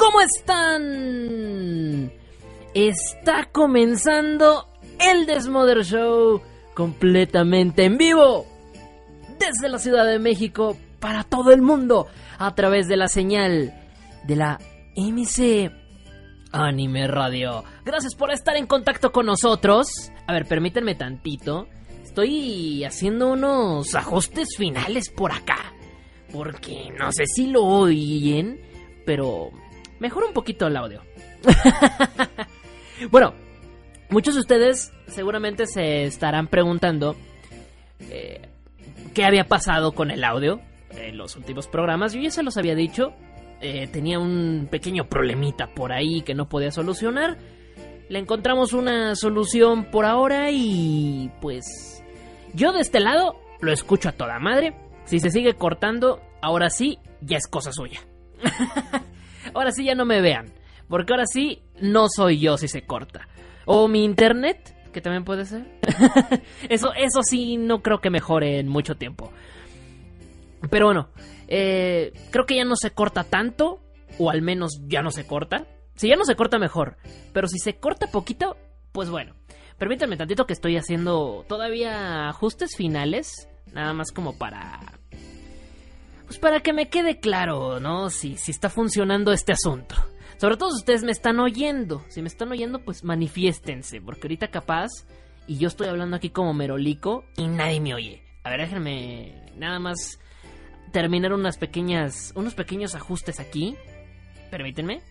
¿cómo están? Está comenzando el Desmother Show completamente en vivo desde la Ciudad de México para todo el mundo a través de la señal de la MC Anime Radio. Gracias por estar en contacto con nosotros. A ver, permítanme tantito. Estoy haciendo unos ajustes finales por acá. Porque no sé si lo oyen, pero mejor un poquito el audio. bueno, muchos de ustedes seguramente se estarán preguntando eh, qué había pasado con el audio en los últimos programas. Yo ya se los había dicho. Eh, tenía un pequeño problemita por ahí que no podía solucionar. Le encontramos una solución por ahora y pues yo de este lado lo escucho a toda madre. Si se sigue cortando, ahora sí, ya es cosa suya. ahora sí ya no me vean. Porque ahora sí, no soy yo si se corta. O mi internet, que también puede ser. eso, eso sí, no creo que mejore en mucho tiempo. Pero bueno, eh, creo que ya no se corta tanto. O al menos ya no se corta. Si ya no se corta, mejor. Pero si se corta poquito, pues bueno. Permítanme tantito que estoy haciendo todavía ajustes finales. Nada más como para pues para que me quede claro, ¿no? Si, si está funcionando este asunto. Sobre todo si ustedes me están oyendo. Si me están oyendo, pues manifiéstense. Porque ahorita capaz, y yo estoy hablando aquí como merolico, y nadie me oye. A ver, déjenme nada más terminar unas pequeñas, unos pequeños ajustes aquí. Permítanme.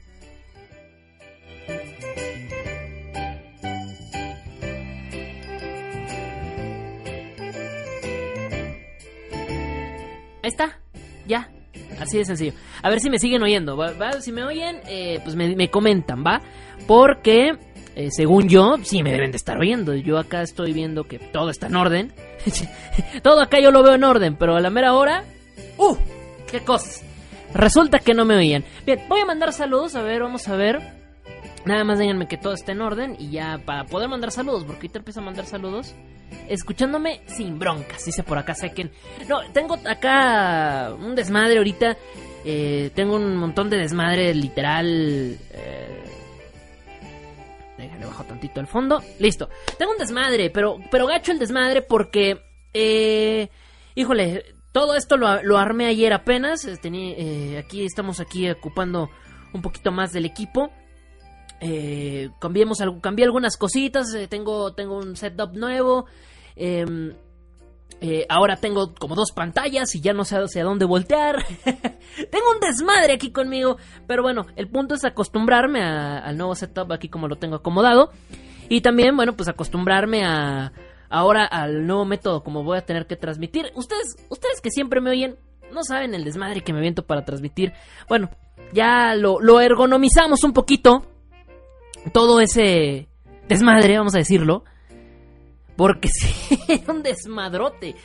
Ahí está ya. Así de sencillo. A ver si me siguen oyendo. Si me oyen, eh, pues me, comentan, ¿va? Porque, eh, según yo, sí me deben de estar oyendo. Yo acá estoy viendo que todo está en orden. todo acá yo lo veo en orden, pero a la mera hora... ¡Uh! ¡Qué cosas! Resulta que no me oían. Bien, voy a mandar saludos. A ver, vamos a ver. Nada más díganme que todo está en orden y ya para poder mandar saludos, porque ahorita empiezo a mandar saludos escucándome sin broncas, dice por acá Seken. No, tengo acá un desmadre ahorita. Eh, tengo un montón de desmadre literal. Eh, déjale bajo tantito al fondo. Listo. Tengo un desmadre, pero, pero gacho el desmadre porque. Eh, híjole, todo esto lo, lo armé ayer apenas. Tenía, eh, aquí estamos aquí ocupando un poquito más del equipo. Eh, cambié algunas cositas, eh, tengo, tengo un setup nuevo. Em, eh, ahora tengo como dos pantallas y ya no sé hacia dónde voltear. tengo un desmadre aquí conmigo. Pero bueno, el punto es acostumbrarme al nuevo setup aquí como lo tengo acomodado. Y también, bueno, pues acostumbrarme a ahora al nuevo método como voy a tener que transmitir. Ustedes, ustedes que siempre me oyen, no saben el desmadre que me viento para transmitir. Bueno, ya lo, lo ergonomizamos un poquito todo ese desmadre, vamos a decirlo. Porque sí, era un desmadrote.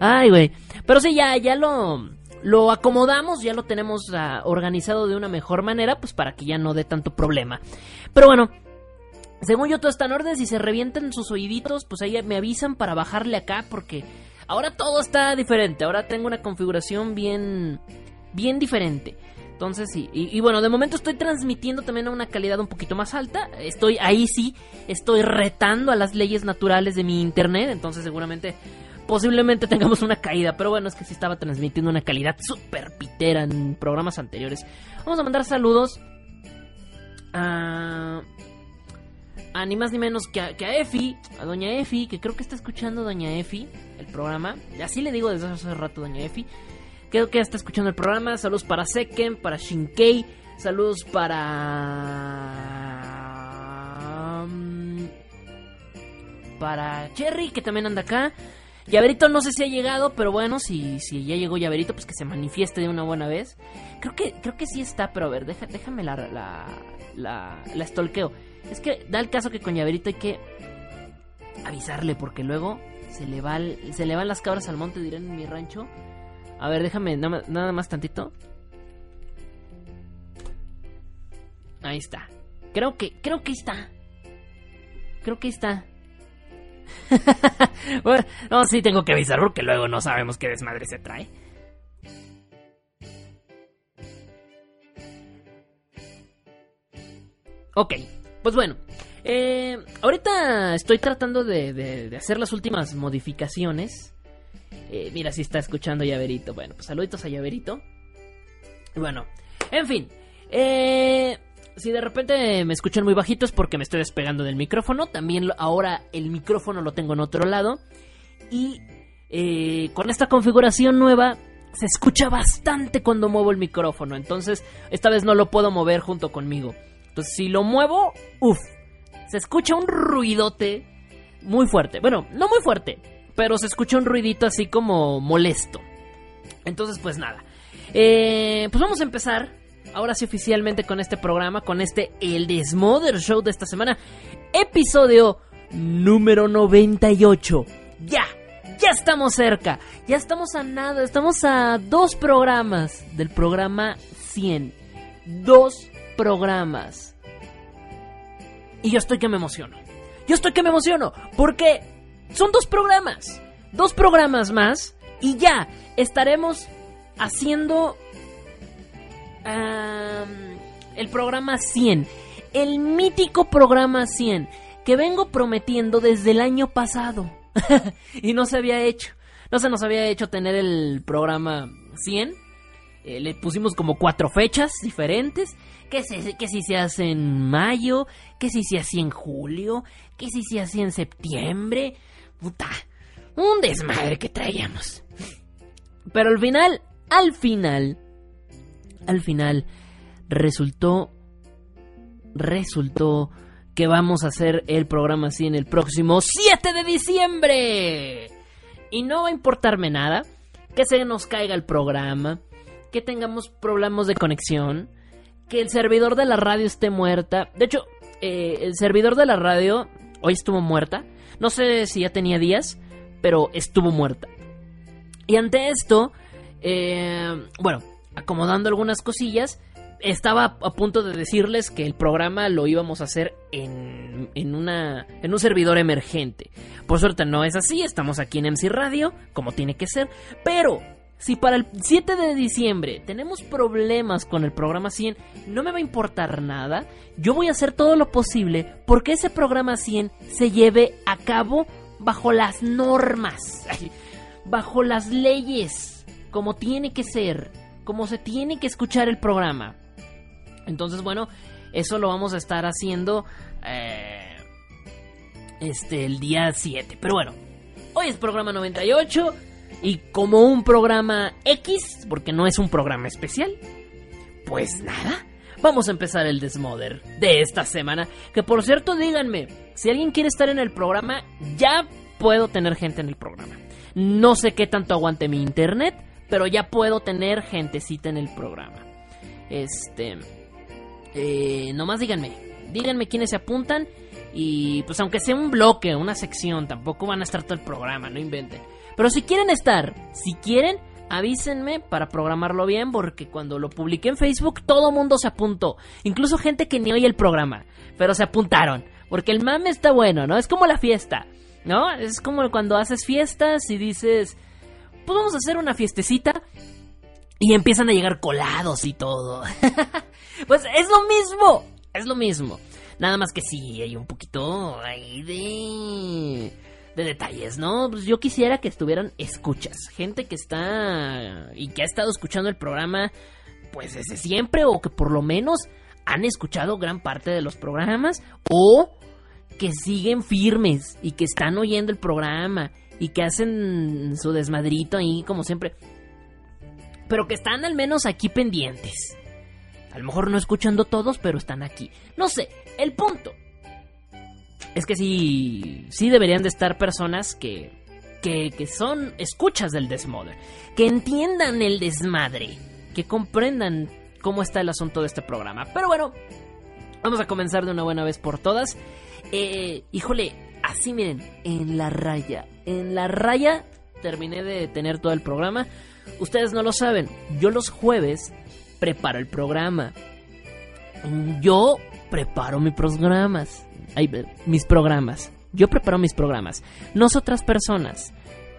Ay, güey. Pero sí, ya, ya lo, lo acomodamos, ya lo tenemos uh, organizado de una mejor manera, pues para que ya no dé tanto problema. Pero bueno, según yo todo está en orden, si se revientan sus oíditos, pues ahí me avisan para bajarle acá, porque ahora todo está diferente. Ahora tengo una configuración bien, bien diferente. Entonces, sí, y, bueno, de momento estoy transmitiendo también a una calidad un poquito más alta. Estoy ahí sí, estoy retando a las leyes naturales de mi internet. Entonces, seguramente, posiblemente tengamos una caída. Pero bueno, es que sí estaba transmitiendo una calidad súper pitera en programas anteriores. Vamos a mandar saludos a. a ni más ni menos que a, que a Efi, a doña Efi, que creo que está escuchando doña Efi el programa. Así le digo desde hace rato doña Efi. Creo que está escuchando el programa. Saludos para Seken, para Shinkei. Saludos para... mm, Para Cherry, que también anda acá. Llaverito no sé si ha llegado, pero bueno, si, si ya llegó Llaverito, pues que se manifieste de una buena vez. Creo que, creo que sí está, pero a ver, deja- déjame la, la, la, stalkeo. Es que da el caso que con Llaverito hay que avisarle, porque luego se le, va se le van las cabras al monte, dirán en mi rancho. A ver, déjame nada más, tantito. Ahí está. Creo que, creo que está. Creo que está. bueno, no, sí tengo que avisar porque luego no sabemos qué desmadre se trae. Ok, pues bueno. eh, ahorita estoy tratando de hacer las últimas modificaciones. Eh, mira, si está escuchando Llaverito. Bueno, pues saluditos a Llaverito. Bueno, en fin. Eh, si de repente me escuchan muy bajito es porque me estoy despegando del micrófono. También ahora el micrófono lo tengo en otro lado. Y eh, con esta configuración nueva se escucha bastante cuando muevo el micrófono. Entonces, esta vez no lo puedo mover junto conmigo. Entonces, si lo muevo, uff, se escucha un ruidote muy fuerte. Bueno, no muy fuerte, pero se escucha un ruidito así como molesto. Entonces, pues nada. Eh, pues vamos a empezar ahora sí oficialmente con este programa, con este El Desmother Show de esta semana. Episodio número 98. Ya, ya estamos cerca. Ya estamos a nada, estamos a dos programas del programa 100. Dos programas. Y yo estoy que me emociono. Yo estoy que me emociono porque son dos programas. Dos programas más y ya estaremos haciendo am, el programa 100. El mítico programa 100 que vengo prometiendo desde el año pasado. y no se había hecho. No se nos había hecho tener el programa 100. Eh, le pusimos como cuatro fechas diferentes. Que, se, que si se hace en mayo, que si se hacía en julio, que si se hacía en septiembre. Un desmadre que traíamos. Pero al final, al final, al final, resultó, resultó que vamos a hacer el programa así en el próximo 7 de diciembre. Y no va a importarme nada que se nos caiga el programa, que tengamos problemas de conexión, que el servidor de la radio esté muerta. De hecho, eh, el servidor de la radio hoy estuvo muerta. No sé si ya tenía días, pero estuvo muerta. Y ante esto, eh, bueno, acomodando algunas cosillas, estaba a punto de decirles que el programa lo íbamos a hacer en, en, una, en un servidor emergente. Por suerte no es así, estamos aquí en MC Radio, como tiene que ser, pero si para el 7 de diciembre tenemos problemas con el programa 100, no me va a importar nada. Yo voy a hacer todo lo posible porque ese programa 100 se lleve a cabo bajo las normas, bajo las leyes, como tiene que ser, como se tiene que escuchar el programa. Entonces, bueno, eso lo vamos a estar haciendo eh, este el día 7. Pero bueno, hoy es programa 98 y como un programa X, porque no es un programa especial, pues nada, vamos a empezar el Desmother de esta semana. Que por cierto, díganme, si alguien quiere estar en el programa, ya puedo tener gente en el programa. No sé qué tanto aguante mi internet, pero ya puedo tener gentecita en el programa. Este. Eh, nomás díganme. Díganme quiénes se apuntan. Y pues aunque sea un bloque, una sección, tampoco van a estar todo el programa, no inventen. Pero si quieren estar, si quieren, avísenme para programarlo bien, porque cuando lo publiqué en Facebook todo mundo se apuntó. Incluso gente que ni oye el programa, pero se apuntaron. Porque el mame está bueno, ¿no? Es como la fiesta, ¿no? Es como cuando haces fiestas y dices, pues vamos a hacer una fiestecita. Y empiezan a llegar colados y todo. pues es lo mismo, es lo mismo. Nada más que sí, hay un poquito de... De detalles, ¿no? Pues yo quisiera que estuvieran escuchas. Gente que está... Y que ha estado escuchando el programa... Pues desde siempre o que por lo menos han escuchado gran parte de los programas. O que siguen firmes y que están oyendo el programa y que hacen su desmadrito ahí como siempre. Pero que están al menos aquí pendientes. A lo mejor no escuchando todos, pero están aquí. No sé, el punto es que sí, sí deberían de estar personas que, que, que son escuchas del desmadre, que entiendan el desmadre, que comprendan cómo está el asunto de este programa. Pero bueno, vamos a comenzar de una buena vez por todas. Eh, híjole, así miren, en la raya, en la raya terminé de tener todo el programa. Ustedes no lo saben, yo los jueves preparo el programa. Yo preparo mis programas. Mis programas. Yo preparo mis programas. No otras personas.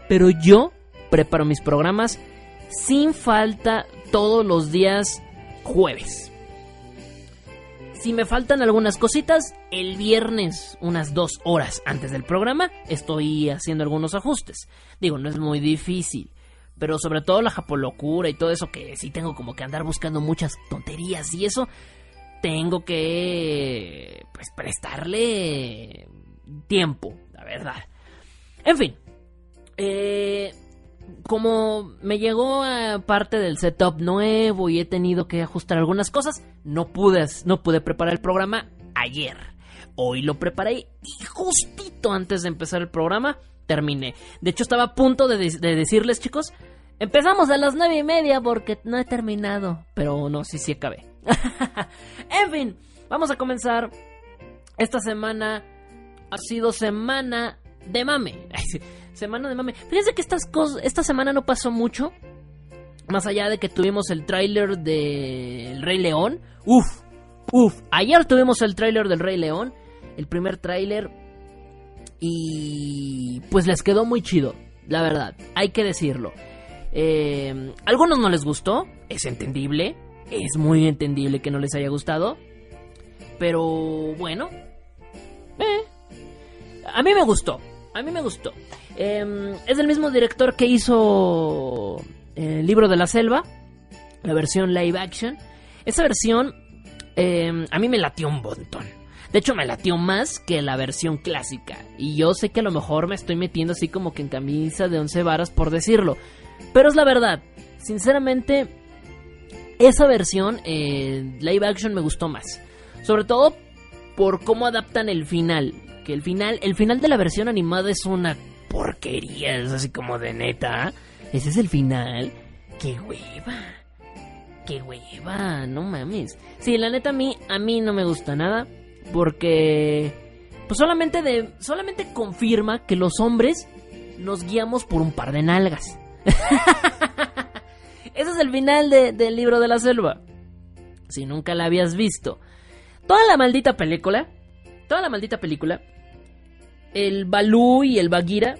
Pero yo preparo mis programas sin falta todos los días jueves. Si me faltan algunas cositas, el viernes, unas dos horas antes del programa, estoy haciendo algunos ajustes. Digo, no es muy difícil. Pero sobre todo la japolocura y todo eso que sí tengo como que andar buscando muchas tonterías y eso, tengo que pues prestarle tiempo, la verdad. En fin, eh, como me llegó a parte del setup nuevo y he tenido que ajustar algunas cosas, no pude, no pude preparar el programa ayer. Hoy lo preparé y justito antes de empezar el programa terminé. De hecho, estaba a punto de, de decirles, chicos, empezamos a las nueve y media porque no he terminado. Pero no, sí, sí acabé. en fin, vamos a comenzar. Esta semana ha sido semana de mame. semana de mame. Fíjense que estas cosas, esta semana no pasó mucho. Más allá de que tuvimos el tráiler del Rey León. Uf, uf. Ayer tuvimos el tráiler del Rey León. El primer tráiler. Y pues les quedó muy chido. La verdad, hay que decirlo. Eh, algunos no les gustó. Es entendible. Es muy entendible que no les haya gustado. Pero bueno. Eh, a mí me gustó. A mí me gustó. Em, es el mismo director que hizo el libro de la selva, la versión live action. Esa versión em, a mí me latió un montón. De hecho, me latió más que la versión clásica. Y yo sé que a lo mejor me estoy metiendo así como que en camisa de once varas por decirlo. Pero es la verdad. Sinceramente, esa versión eh, live action me gustó más. Sobre todo por cómo adaptan el final. Que el final, el final de la versión animada es una porquería, es así como de neta. Ese es el final. ¡Qué hueva! ¡Qué hueva! No mames. Sí, la neta a mí, a mí no me gusta nada. Porque. Pues solamente de. Solamente confirma que los hombres nos guiamos por un par de nalgas. Ese es el final del libro de la selva. Si nunca la habías visto. Toda la maldita película. Toda la maldita película. El Balú y el Bagheera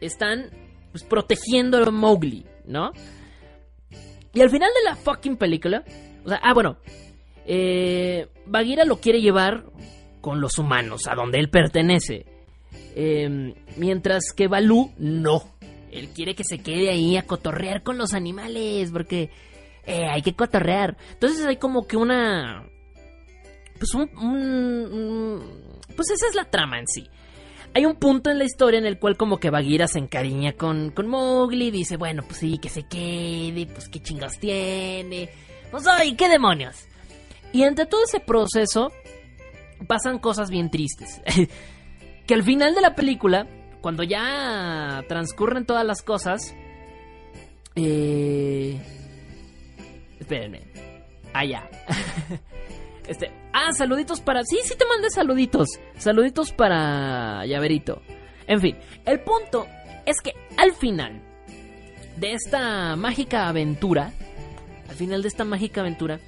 están pues, protegiendo a Mowgli, ¿no? Y al final de la fucking película, o sea, ah, bueno, eh, Bagheera lo quiere llevar con los humanos, a donde él pertenece. Em, mientras que Balú no. Él quiere que se quede ahí a cotorrear con los animales, porque eh, hay que cotorrear. Entonces hay como que una... Pues un, Pues esa es la trama en sí hay un punto en la historia en el cual como que Bagheera se encariña con, con Mowgli, dice, bueno, pues sí, que se quede, pues qué chingas tiene, pues ay, qué demonios. Y entre todo ese proceso pasan cosas bien tristes. que al final de la película, cuando ya transcurren todas las cosas, eh... Espérenme. Allá. Ah, Este, ah, saluditos para. Sí, sí te mandé saluditos. Saluditos para Llaverito. En fin, el punto es que al final de esta mágica aventura, al final de esta mágica aventura,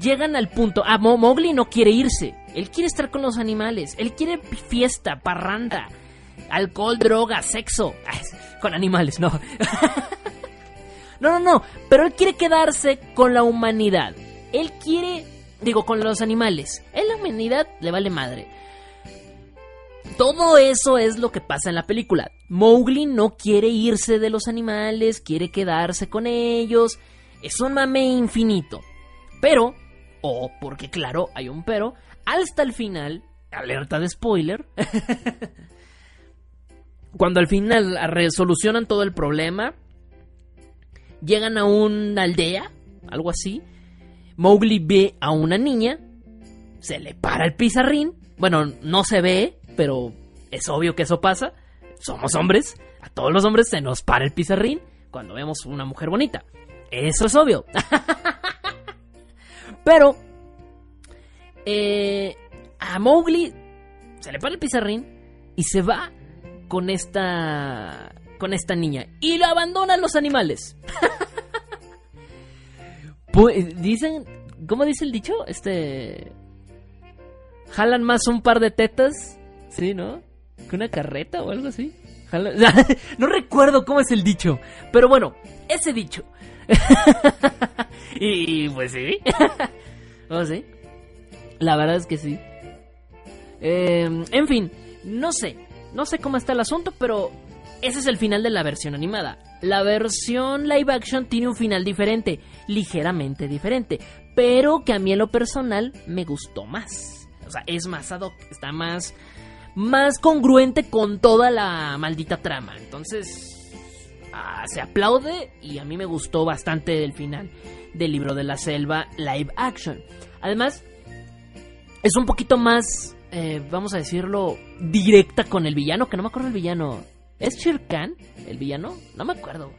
llegan al punto. Ah, Mowgli no quiere irse. Él quiere estar con los animales. Él quiere fiesta, parranda, alcohol, droga, sexo. con animales, no. no, no, no. Pero él quiere quedarse con la humanidad. Él quiere Digo, con los animales. En la humanidad le vale madre. Todo eso es lo que pasa en la película. Mowgli no quiere irse de los animales, quiere quedarse con ellos. Es un mame infinito. Pero, o porque claro, hay un pero, hasta el final, alerta de spoiler, cuando al final resolucionan todo el problema, llegan a una aldea, algo así, Mowgli ve a una niña, se le para el pizarrín, bueno, no se ve, pero es obvio que eso pasa, somos hombres, a todos los hombres se nos para el pizarrín cuando vemos una mujer bonita, eso es obvio. pero eh, a Mowgli se le para el pizarrín y se va con esta con esta niña y lo abandonan los animales. Pues, dicen, ¿cómo dice el dicho? Este jalan más un par de tetas, sí, ¿no? Que una carreta o algo así. no recuerdo cómo es el dicho, pero bueno, ese dicho. y, pues sí. ¿Oh, sí? La verdad es que sí. Em, en fin, no sé. No sé cómo está el asunto, pero ese es el final de la versión animada. La versión live action tiene un final diferente, ligeramente diferente, pero que a mí en lo personal me gustó más. O sea, es más ad hoc, está más más congruente con toda la maldita trama. Entonces, ah, se aplaude y a mí me gustó bastante el final del libro de la selva live action. Además, es un poquito más, eh, vamos a decirlo, directa con el villano, que no me acuerdo el villano. ¿Es Shere el villano? No me acuerdo.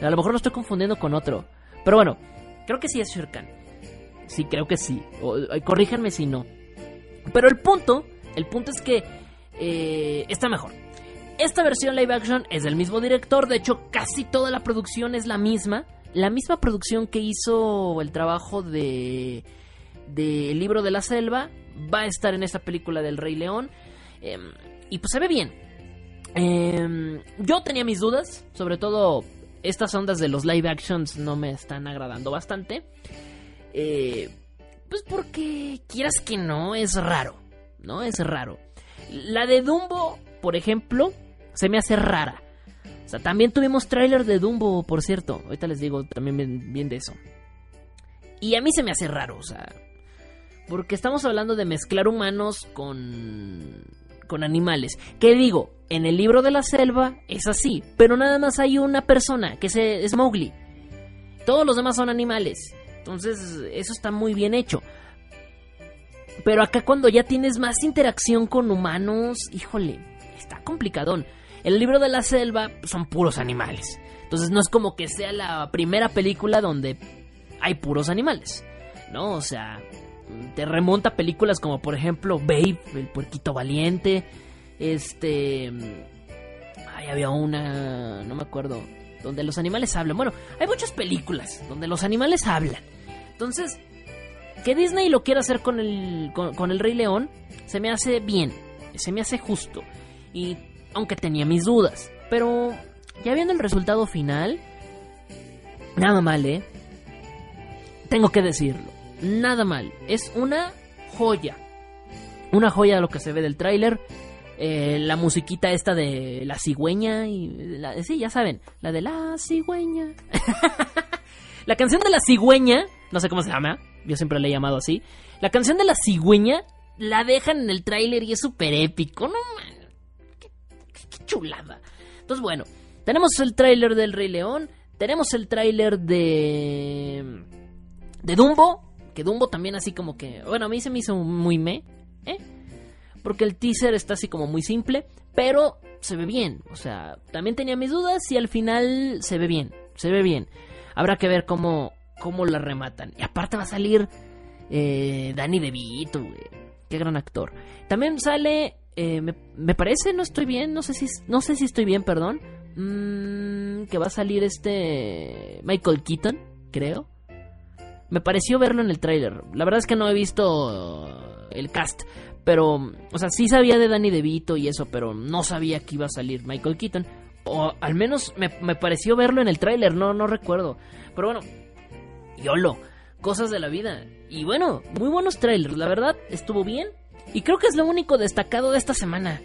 A lo mejor lo estoy confundiendo con otro. Pero bueno, creo que sí es Shere. Sí, creo que sí. O, corríjanme si no. Pero el punto, el punto es que eh, está mejor. Esta versión live action es del mismo director, de hecho casi toda la producción es la misma. La misma producción que hizo el trabajo de del libro de la selva va a estar en esta película del Rey León. Em, y pues se ve bien. Em, yo tenía mis dudas, sobre todo estas ondas de los live actions no me están agradando bastante. Eh, pues porque quieras que no, es raro, ¿no? Es raro. La de Dumbo, por ejemplo, se me hace rara. O sea, también tuvimos tráiler de Dumbo, por cierto. Ahorita les digo también bien de eso. Y a mí se me hace raro, o sea, porque estamos hablando de mezclar humanos con con animales. ¿Qué digo? En el libro de la selva es así, pero nada más hay una persona, que es Mowgli. Todos los demás son animales. Entonces, eso está muy bien hecho. Pero acá cuando ya tienes más interacción con humanos, híjole, está complicadón. El libro de la selva son puros animales. Entonces no es como que sea la primera película donde hay puros animales. ¿No? O sea, te remonta a películas como por ejemplo Babe, el puerquito valiente. Este... Ay, había una... No me acuerdo. Donde los animales hablan. Bueno, hay muchas películas donde los animales hablan. Entonces, que Disney lo quiera hacer con el, con, el Rey León, se me hace bien, se me hace justo. Y aunque tenía mis dudas, pero ya viendo el resultado final, nada mal, ¿eh? Tengo que decirlo, nada mal. Es una joya. Una joya lo que se ve del tráiler. Eh, la musiquita esta de la cigüeña y la, sí, ya saben, la de la cigüeña. la canción de la cigüeña, no sé cómo se llama, yo siempre la he llamado así. La canción de la cigüeña la dejan en el tráiler y es súper épico, no man. Qué, chulada. Entonces, bueno, tenemos el tráiler del Rey León, tenemos el tráiler de de Dumbo, que Dumbo también así como que, bueno, a mí se me hizo muy me, ¿eh? Porque el teaser está así como muy simple, pero se ve bien, o sea, también tenía mis dudas y al final se ve bien, se ve bien. Habrá que ver cómo cómo la rematan. Y aparte va a salir eh, Danny DeVito, güey. Qué gran actor. También sale, eh, me, parece, no estoy bien, no sé si, no sé si estoy bien, perdón. Mm, que va a salir este Michael Keaton, creo. Me pareció verlo en el tráiler. La verdad es que no he visto el cast. Pero, o sea, sí sabía de Danny DeVito y eso, pero no sabía que iba a salir Michael Keaton. O al menos me, me pareció verlo en el tráiler, no, no recuerdo. Pero bueno, YOLO, cosas de la vida. Y bueno, muy buenos trailers, la verdad, estuvo bien. Y creo que es lo único destacado de esta semana.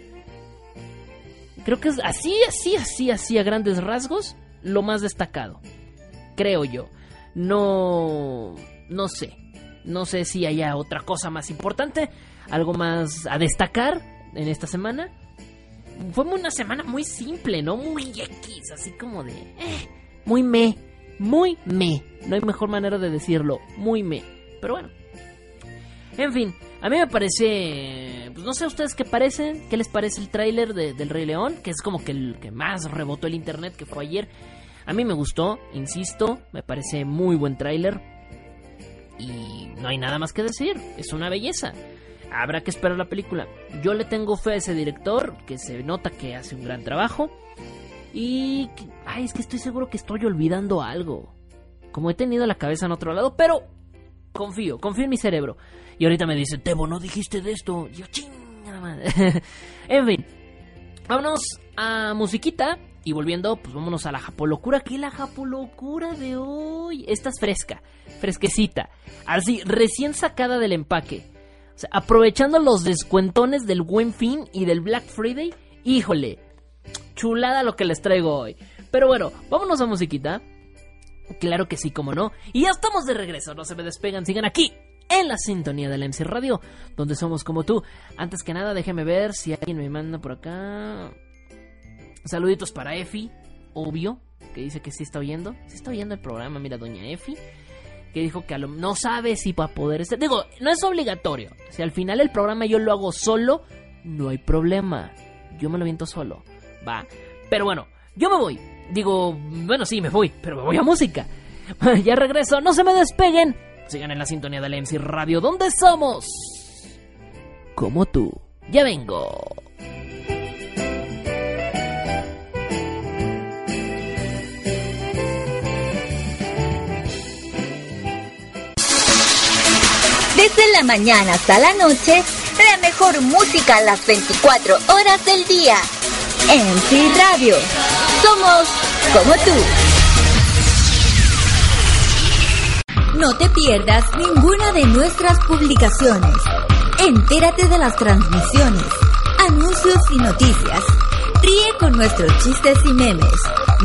Creo que es así, así, así, así a grandes rasgos, lo más destacado. Creo yo. No... No sé. No sé si haya otra cosa más importante. algo más a destacar en esta semana. Fue una semana muy simple, ¿no? Muy X, así como de... Eh, muy me, muy me. No hay mejor manera de decirlo, muy me. Pero bueno. En fin, a mí me parece... Pues no sé ustedes qué parecen, qué les parece el tráiler de, del Rey León, que es como que el que más rebotó el internet, que fue ayer. A mí me gustó, insisto, me parece muy buen tráiler. Y no hay nada más que decir, es una belleza. Habrá que esperar la película. Yo le tengo fe a ese director, que se nota que hace un gran trabajo. Y... Ay, es que estoy seguro que estoy olvidando algo. Como he tenido la cabeza en otro lado, pero... Confío, confío en mi cerebro. Y ahorita me dice, Tebo, no dijiste de esto. yo, chingada madre. en fin. Vámonos a musiquita. Y volviendo, pues vámonos a la japolocura. ¿Qué es la japolocura de hoy? Esta es fresca, fresquecita. Así, recién sacada del empaque. O sea, aprovechando los descuentones del Buen Fin y del Black Friday. Híjole, chulada lo que les traigo hoy. Pero bueno, vámonos a musiquita. Claro que sí, como no. Y ya estamos de regreso, no se me despegan, sigan aquí en la sintonía de la MC Radio, donde somos como tú. Antes que nada, déjeme ver si alguien me manda por acá. Saluditos para Efi, obvio, que dice que sí está oyendo. Sí está oyendo el programa, mira, doña Efi. Que dijo que no sabe si va a poder estar. Digo, no es obligatorio. Si al final el programa yo lo hago solo, no hay problema. Yo me lo viento solo. Va. Pero bueno, yo me voy. Digo, bueno, sí, me voy, pero me voy a música. ya regreso, no se me despeguen. Sigan en la sintonía de la MC Radio, ¿dónde somos? Como tú. Ya vengo. Desde la mañana hasta la noche, la mejor música a las 24 horas del día. En Radio. Somos como tú. No te pierdas ninguna de nuestras publicaciones. Entérate de las transmisiones, anuncios y noticias. Ríe con nuestros chistes y memes.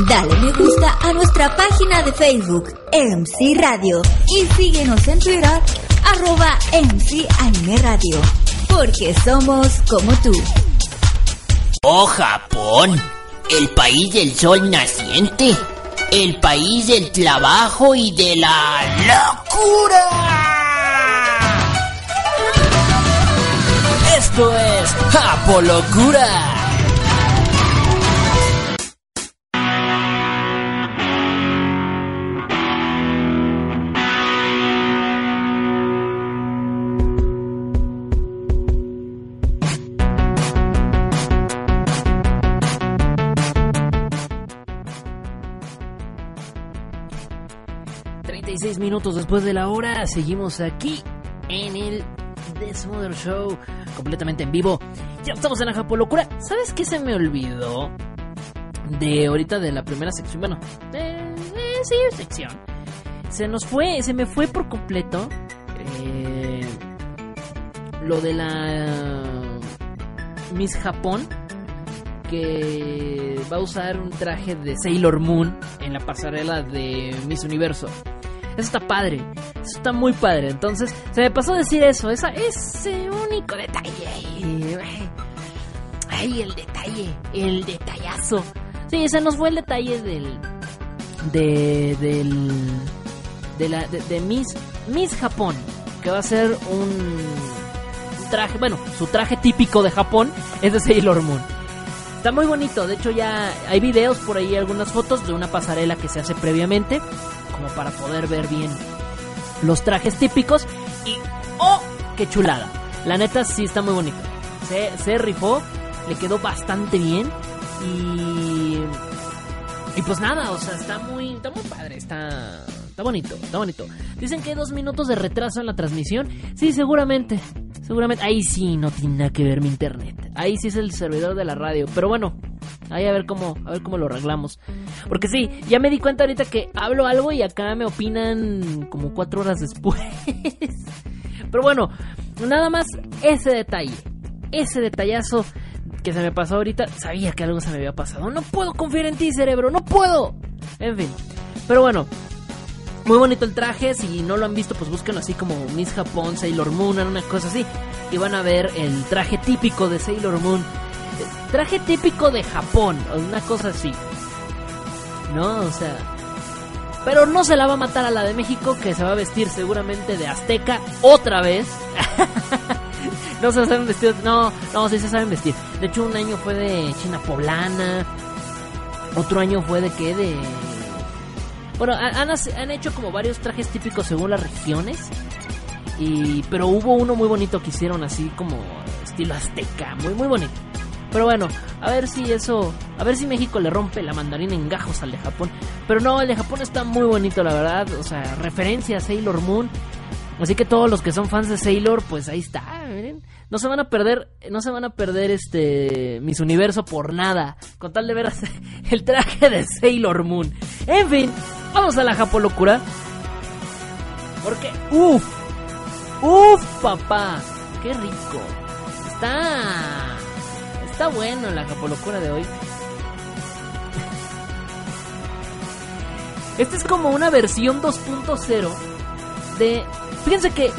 Dale me gusta a nuestra página de Facebook, MC Radio. Y síguenos en Twitter arroba MC Anime Radio, porque somos como tú. Oh Japón, el país del sol naciente, el país del trabajo y de la locura. Esto es Japolocura. Minutos después de la hora, seguimos aquí en el Desmother Show, completamente en vivo. Ya estamos en la Japolocura. ¿Sabes qué se me olvidó? De ahorita de la primera sección, bueno, de, sí, sección. Se nos fue, se me fue por completo eh, lo de la Miss Japón que va a usar un traje de Sailor Moon en la pasarela de Miss Universo. Eso está padre. Eso está muy padre. Entonces, se me pasó decir eso. Esa, ese único detalle. Ay, el detalle. El detallazo. Sí, ese nos fue el detalle del. De. Del. De la. De, Miss. Miss Japón. Que va a ser un. Traje. Bueno, su traje típico de Japón es de Sailor Moon. Está muy bonito, de hecho ya hay videos por ahí, algunas fotos de una pasarela que se hace previamente como para poder ver bien los trajes típicos. Y ¡oh! ¡Qué chulada! La neta sí está muy bonito. Se, se rifó, le quedó bastante bien. Y. Y pues nada, o sea, está muy, está muy padre, está, está bonito, está bonito. Dicen que hay dos minutos de retraso en la transmisión. Sí, seguramente, seguramente. Ahí sí no tiene nada que ver mi internet. Ahí sí es el servidor de la radio. Pero bueno, Ahí a ver cómo, a ver cómo lo arreglamos. Porque sí, ya me di cuenta ahorita que hablo algo y acá me opinan como cuatro horas después. Pero bueno, nada más ese detalle. Ese detallazo que se me pasó ahorita. Sabía que algo se me había pasado. No puedo confiar en ti, cerebro. No puedo. En fin. Pero bueno. Muy bonito el traje, si no lo han visto, pues búsquenlo así como Miss Japón, Sailor Moon, una cosa así. Y van a ver el traje típico de Sailor Moon. Traje típico de Japón, una cosa así. ¿No? O sea... Pero no se la va a matar a la de México, que se va a vestir seguramente de azteca otra vez. no se saben vestir. No, no, sí se saben vestir. De hecho, un año fue de China poblana. Otro año fue de qué? De. Bueno, han, han hecho como varios trajes típicos según las regiones. Y, pero hubo uno muy bonito que hicieron así como estilo azteca, muy muy bonito. Pero bueno, a ver si eso, a ver si México le rompe la mandarina en gajos al de Japón. Pero no, el de Japón está muy bonito, la verdad. O sea, referencia a Sailor Moon. Así que todos los que son fans de Sailor, pues ahí está. No se van a perder, no se van a perder este Mis Universo por nada. Con tal de ver el traje de Sailor Moon. En fin, vamos a la Japolocura. Porque, uff, uff, papá, qué rico. Está, está bueno la Japolocura de hoy. Esta es como una versión 2.0 de... Fíjense que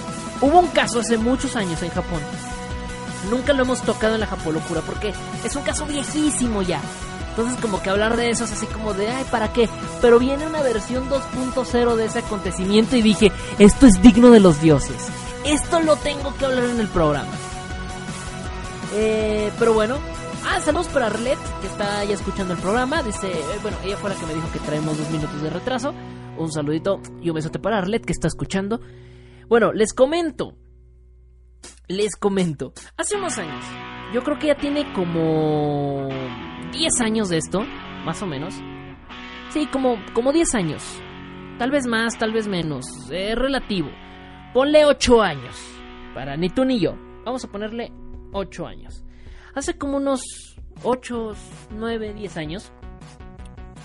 hubo un caso hace muchos años en Japón. Nunca lo hemos tocado en la Japolocura porque es un caso viejísimo ya. Entonces como que hablar de eso es así como de, ay, ¿para qué? Pero viene una versión 2.0 de ese acontecimiento y dije, esto es digno de los dioses. Esto lo tengo que hablar en el programa. Eh, pero bueno, Ah, saludos para Arlet, que está ya escuchando el programa. Dice, eh, bueno, ella fue la que me dijo que traemos dos minutos de retraso. Un saludito y un besote para Arlet, que está escuchando. Bueno, les comento. Les comento. Hace unos años, yo creo que ya tiene como 10 años de esto, más o menos. Sí, como, como 10 años. Tal vez más, tal vez menos. Es relativo. Ponle 8 años. Para ni tú ni yo. Vamos a ponerle 8 años hace como unos 8, 9, 10 años,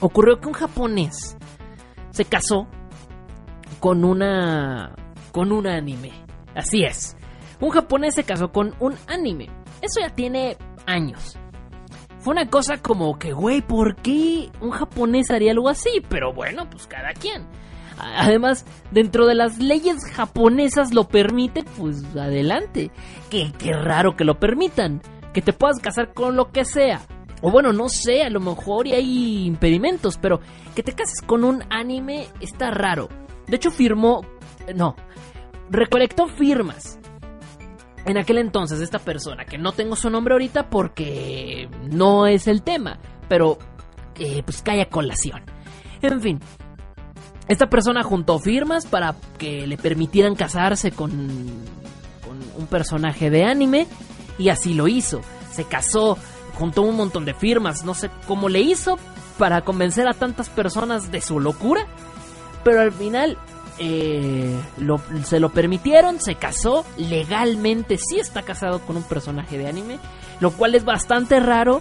ocurrió que un japonés se casó con una con un anime. Así es. Un japonés se casó con un anime. Eso ya tiene años. Fue una cosa como que, güey, ¿por qué un japonés haría algo así? Pero bueno, pues cada quien. Además, dentro de las leyes japonesas lo permite, pues adelante. Qué, qué raro que lo permitan que te puedas casar con lo que sea. O bueno, no sé, a lo mejor y hay impedimentos, pero que te cases con un anime está raro. De hecho, firmó... No, recolectó firmas. En aquel entonces esta persona, que no tengo su nombre ahorita porque no es el tema, pero eh, pues cae a colación. En fin, esta persona juntó firmas para que le permitieran casarse con, con un personaje de anime y así lo hizo. Se casó, juntó un montón de firmas, no sé cómo le hizo para convencer a tantas personas de su locura. Pero al final eh, se lo permitieron, se casó, legalmente sí está casado con un personaje de anime, lo cual es bastante raro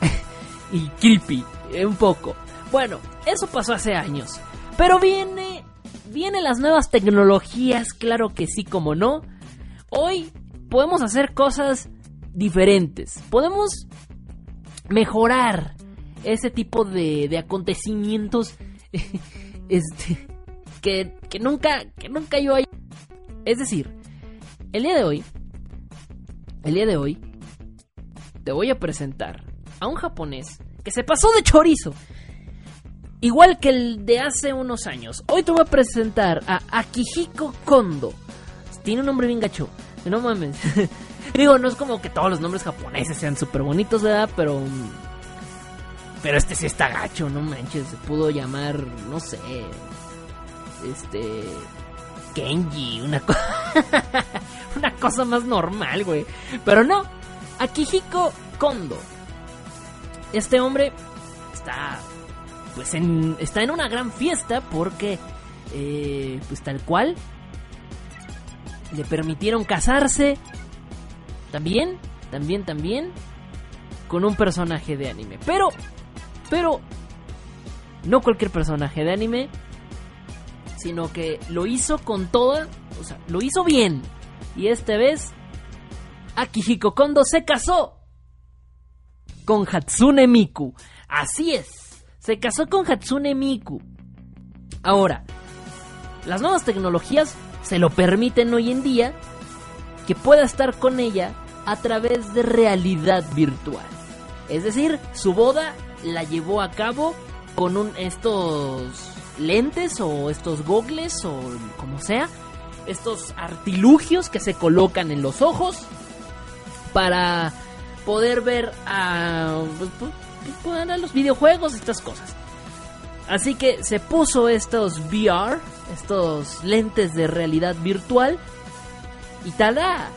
y creepy, eh, un poco. Bueno, eso pasó hace años, pero viene, vienen las nuevas tecnologías, claro que sí, como no. Hoy podemos hacer cosas diferentes. Podemos mejorar ese tipo de, acontecimientos este, que, nunca, que nunca yo hay. Es decir, el día de hoy, el día de hoy, te voy a presentar a un japonés que se pasó de chorizo. Igual que el de hace unos años. Hoy te voy a presentar a Akihiko Kondo. Tiene un nombre bien gacho. No mames. Digo, no es como que todos los nombres japoneses sean súper bonitos, ¿verdad? Pero. Pero este sí está gacho, no manches. Se pudo llamar, no sé. Este. Kenji, una cosa. una cosa más normal, güey. Pero no. Akihiko Kondo. Este hombre está. Pues en, está en una gran fiesta porque. Eh, pues tal cual le permitieron casarse. También, también, también. Con un personaje de anime. Pero, pero, no cualquier personaje de anime. Sino que lo hizo con toda. O sea, lo hizo bien. Y esta vez, Akihiko Kondo se casó con Hatsune Miku. Así es, se casó con Hatsune Miku. Ahora, las nuevas tecnologías se lo permiten hoy en día que pueda estar con ella a través de realidad virtual. Es decir, su boda la llevó a cabo con un, estos lentes o estos gogles o como sea, estos artilugios que se colocan en los ojos para poder ver a, pues, pues, pues, los videojuegos, estas cosas. Así que se puso estos VR, estos lentes de realidad virtual y tada.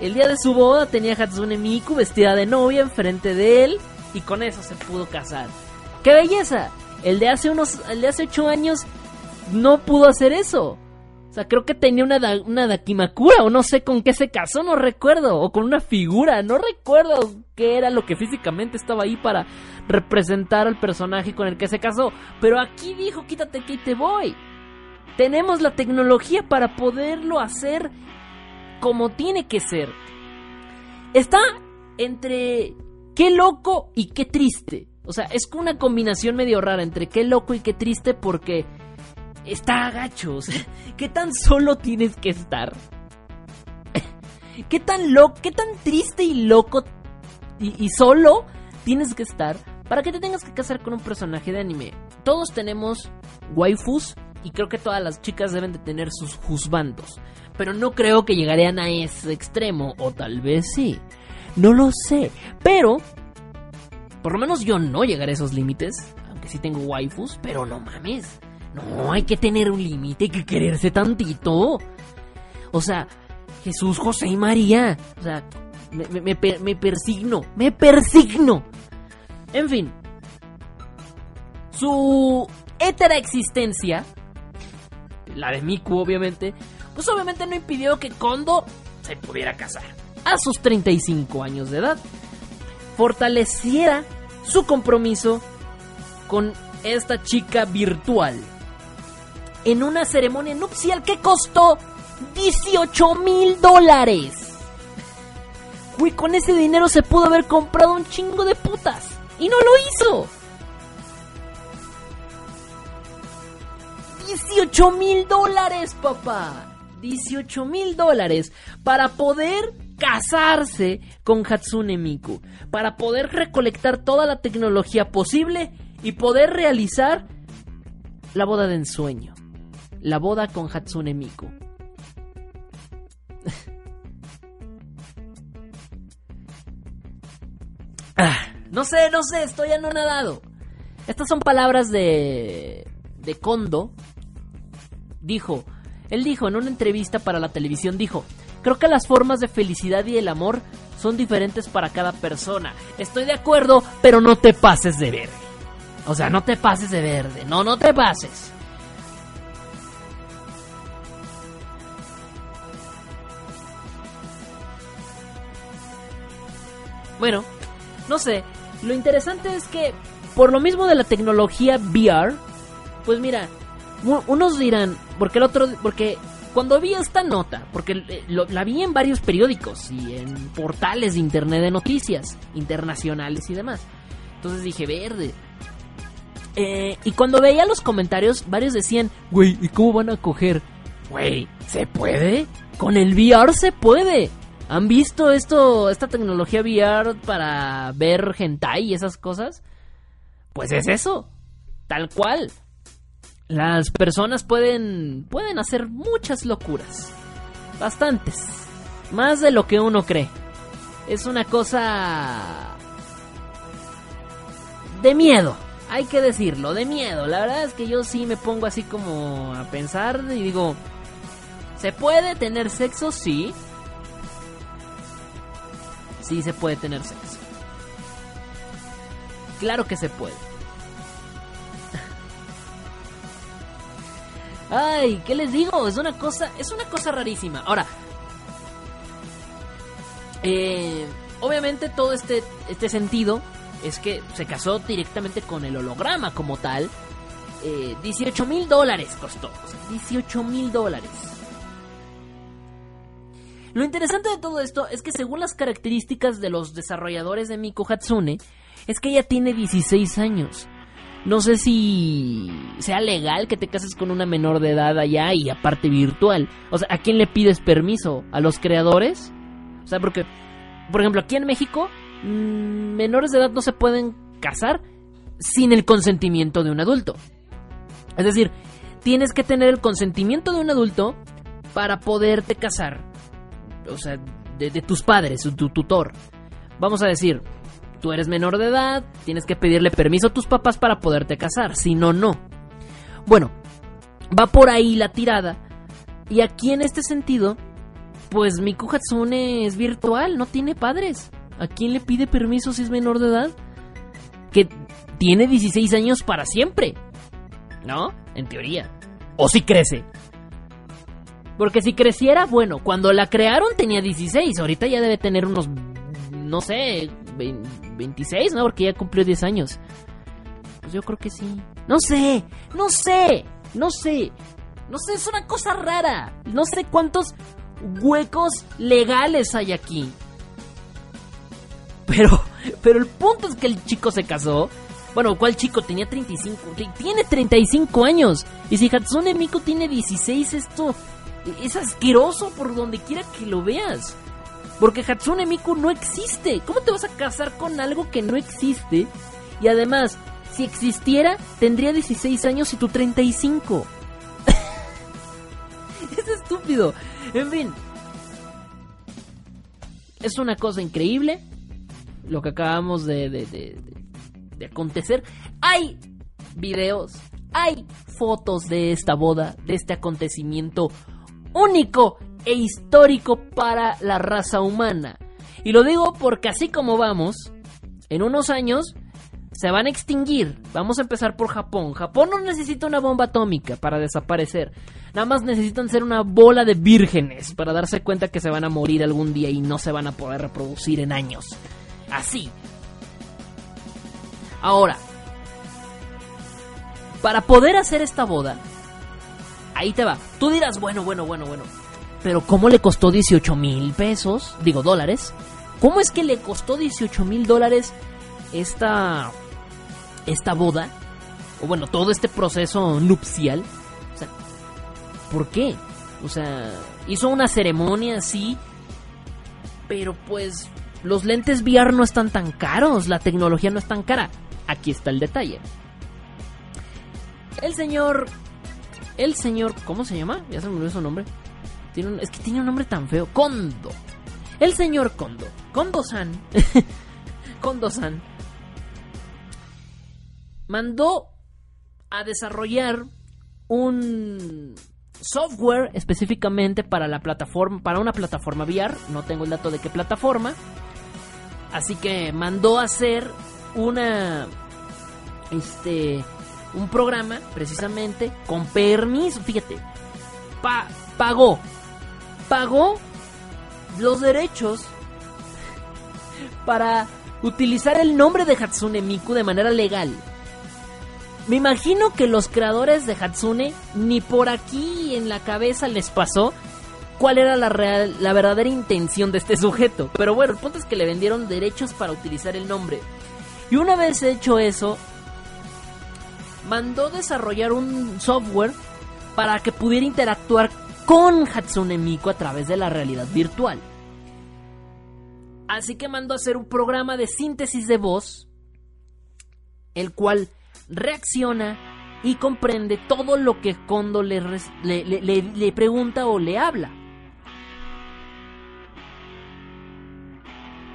El día de su boda tenía Hatsune Miku vestida de novia enfrente de él y con eso se pudo casar. ¡Qué belleza! El de hace unos, el de hace ocho años no pudo hacer eso. O sea, creo que tenía una, una Dakimakura o no sé con qué se casó, no recuerdo. O con una figura, no recuerdo qué era lo que físicamente estaba ahí para representar al personaje con el que se casó. Pero aquí dijo, quítate que te voy. Tenemos la tecnología para poderlo hacer como tiene que ser. Está entre qué loco y qué triste. O sea, es una combinación medio rara entre qué loco y qué triste porque está agacho. ¿Qué tan solo tienes que estar? ¿Qué tan loco, qué tan triste y loco y, solo tienes que estar para que te tengas que casar con un personaje de anime? Todos tenemos waifus y creo que todas las chicas deben de tener sus juzbandos. Pero no creo que llegarían a ese extremo, o tal vez sí. No lo sé. Pero, por lo menos yo no llegaré a esos límites. Aunque sí tengo waifus, pero no mames. No, hay que tener un límite, hay que quererse tantito. O sea, Jesús, José y María. O sea, me, me, persigno, me persigno. En fin, su hétera existencia, la de Miku obviamente, pues obviamente no impidió que Kondo se pudiera casar a sus 35 años de edad. Fortaleciera su compromiso con esta chica virtual en una ceremonia nupcial que costó 18 mil dólares. Uy, con ese dinero se pudo haber comprado un chingo de putas. Y no lo hizo. 18 mil dólares, papá. 18 mil dólares para poder casarse con Hatsune Miku. Para poder recolectar toda la tecnología posible y poder realizar la boda de ensueño la boda con Hatsune Miku. Ah, no sé, no sé, estoy anonadado. Estas son palabras de. de Kondo. Dijo. Él dijo en una entrevista para la televisión: dijo. Creo que las formas de felicidad y el amor son diferentes para cada persona. Estoy de acuerdo, pero no te pases de verde. O sea, no te pases de verde. No, no te pases. Bueno, no sé. Lo interesante es que, por lo mismo de la tecnología VR, pues mira, unos dirán, porque el otro, porque cuando vi esta nota, porque eh, la vi en varios periódicos y en portales de internet de noticias internacionales y demás. Entonces dije, verde. Eh, y cuando veía los comentarios, varios decían, güey, ¿y cómo van a coger? Güey, ¿se puede? Con el VR se puede. ¿Han visto esto, esta tecnología VR para ver hentai y esas cosas? Pues es eso, tal cual. Las personas pueden pueden hacer muchas locuras. Bastantes. Más de lo que uno cree. Es una cosa de miedo, hay que decirlo, de miedo. La verdad es que yo sí me pongo así como a pensar y digo, ¿se puede tener sexo? Sí sí se puede tener sexo. Claro que se puede. Ay, ¿qué les digo? Es una cosa, es una cosa rarísima. Ahora, eh, obviamente todo este, este sentido es que se casó directamente con el holograma como tal. 18 mil dólares costó. 18 mil dólares. Lo interesante de todo esto es que según las características de los desarrolladores de Miku Hatsune, es que ella tiene 16 años. No sé si sea legal que te cases con una menor de edad allá y aparte virtual. O sea, ¿a quién le pides permiso? ¿A los creadores? O sea, porque, por ejemplo, aquí en México, mm, menores de edad no se pueden casar sin el consentimiento de un adulto. Es decir, tienes que tener el consentimiento de un adulto para poderte casar. O sea, de, de tus padres, tu tutor. Vamos a decir, tú eres menor de edad, tienes que pedirle permiso a tus papás para poderte casar, si no, no. Bueno, va por ahí la tirada. Y aquí en este sentido, pues Miku Hatsune es virtual, no tiene padres. ¿A quién le pide permiso si es menor de edad? Que tiene 16 años para siempre. ¿No? En teoría. O si crece. Porque si creciera, bueno, cuando la crearon tenía 16, ahorita ya debe tener unos, no sé, 26, ¿no? Porque ya cumplió 10 años. Pues yo creo que sí. No sé, no sé, no sé. No sé, es una cosa rara. No sé cuántos huecos legales hay aquí. Pero, pero el punto es que el chico se casó. Bueno, ¿cuál chico? Tenía 35. Tiene 35 años. Y si Hatsune Miku tiene 16, esto es asqueroso por donde quiera que lo veas. Porque Hatsune Miku no existe. ¿Cómo te vas a casar con algo que no existe? Y además, si existiera, tendría 16 años y tú 35. es estúpido. En fin. Es una cosa increíble. Lo que acabamos de, de, de, acontecer. Hay videos, hay fotos de esta boda, de este acontecimiento único e histórico para la raza humana. Y lo digo porque así como vamos, en unos años se van a extinguir. Vamos a empezar por Japón. Japón no necesita una bomba atómica para desaparecer. Nada más necesitan ser una bola de vírgenes para darse cuenta que se van a morir algún día y no se van a poder reproducir en años. Así. Ahora, para poder hacer esta boda, ahí te va. Tú dirás, bueno, bueno, bueno, bueno. Pero ¿cómo le costó 18 mil pesos? Digo, dólares. ¿Cómo es que le costó 18 mil dólares esta, esta boda? O bueno, todo este proceso nupcial. O sea, ¿por qué? O sea, hizo una ceremonia así. Pero pues los lentes VR no están tan caros. La tecnología no es tan cara. Aquí está el detalle. El señor... El señor... ¿Cómo se llama? Ya se me olvidó su nombre es que tiene un nombre tan feo. Kondo. El señor Kondo. Kondo-san. Kondo-san. Mandó a desarrollar un software específicamente para la plataforma, para una plataforma VR. No tengo el dato de qué plataforma. Así que mandó a hacer una, este, un programa precisamente con permiso. Fíjate, pa, pagó pagó los derechos para utilizar el nombre de Hatsune Miku de manera legal. Me imagino que los creadores de Hatsune ni por aquí en la cabeza les pasó cuál era la, real, la verdadera intención de este sujeto. Pero bueno, el punto es que le vendieron derechos para utilizar el nombre. Y una vez hecho eso, mandó desarrollar un software para que pudiera interactuar con Hatsune Miku a través de la realidad virtual. Así que mandó a hacer un programa de síntesis de voz, el cual reacciona y comprende todo lo que Kondo le, le, pregunta o le habla.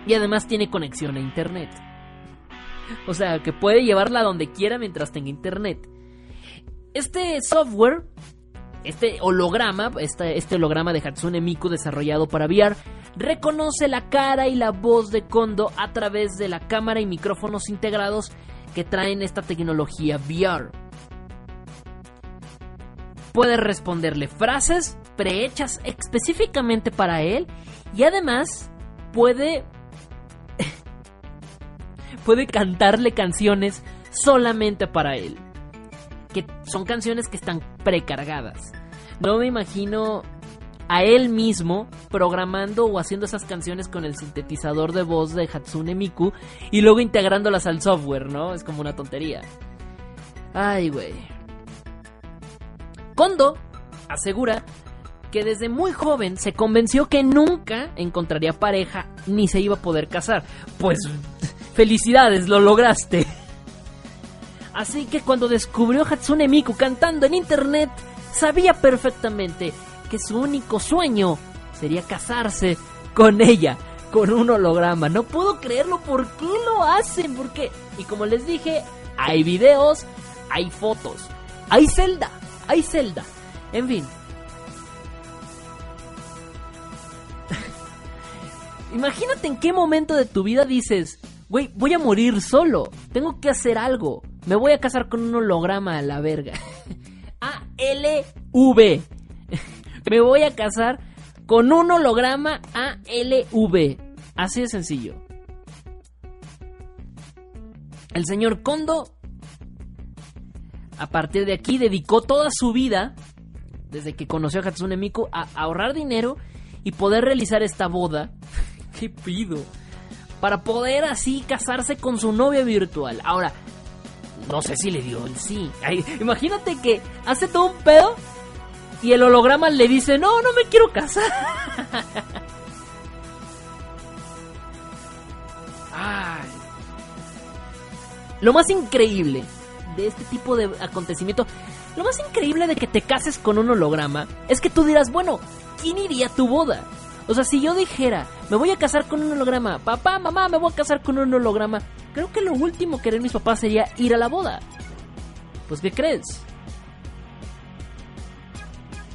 Y además tiene conexión a internet. O sea, que puede llevarla donde quiera mientras tenga internet. Este software este holograma, este, holograma de Hatsune Miku desarrollado para VR, reconoce la cara y la voz de Kondo a través de la cámara y micrófonos integrados que traen esta tecnología VR. Puede responderle frases prehechas específicamente para él y además puede puede cantarle canciones solamente para él que son canciones que están precargadas. No me imagino a él mismo programando o haciendo esas canciones con el sintetizador de voz de Hatsune Miku y luego integrándolas al software, ¿no? Es como una tontería. Ay, güey. Kondo asegura que desde muy joven se convenció que nunca encontraría pareja ni se iba a poder casar. Pues felicidades, lo lograste. Así que cuando descubrió Hatsune Miku cantando en internet, sabía perfectamente que su único sueño sería casarse con ella, con un holograma. No puedo creerlo, ¿por qué lo hacen? ¿Por qué? Y como les dije, hay videos, hay fotos, hay Zelda, hay Zelda. En fin. Imagínate en qué momento de tu vida dices, güey, voy a morir solo, tengo que hacer algo, me voy a casar con un holograma a la verga. A-L-V. me voy a casar con un holograma ALV. Así de sencillo. El señor Kondo, a partir de aquí, dedicó toda su vida, desde que conoció a Hatsune Miku, a ahorrar dinero y poder realizar esta boda. ¿Qué pido? Para poder así casarse con su novia virtual. Ahora, no sé si le dio el sí. imagínate que hace todo un pedo y el holograma le dice, no, no me quiero casar. Ay. Lo más increíble de este tipo de acontecimiento, lo más increíble de que te cases con un holograma, es que tú dirás, bueno, ¿quién iría a tu boda? O sea, si yo dijera, me voy a casar con un holograma, papá, mamá, me voy a casar con un holograma, creo que lo último que harían mis papás sería ir a la boda. Pues, ¿qué crees?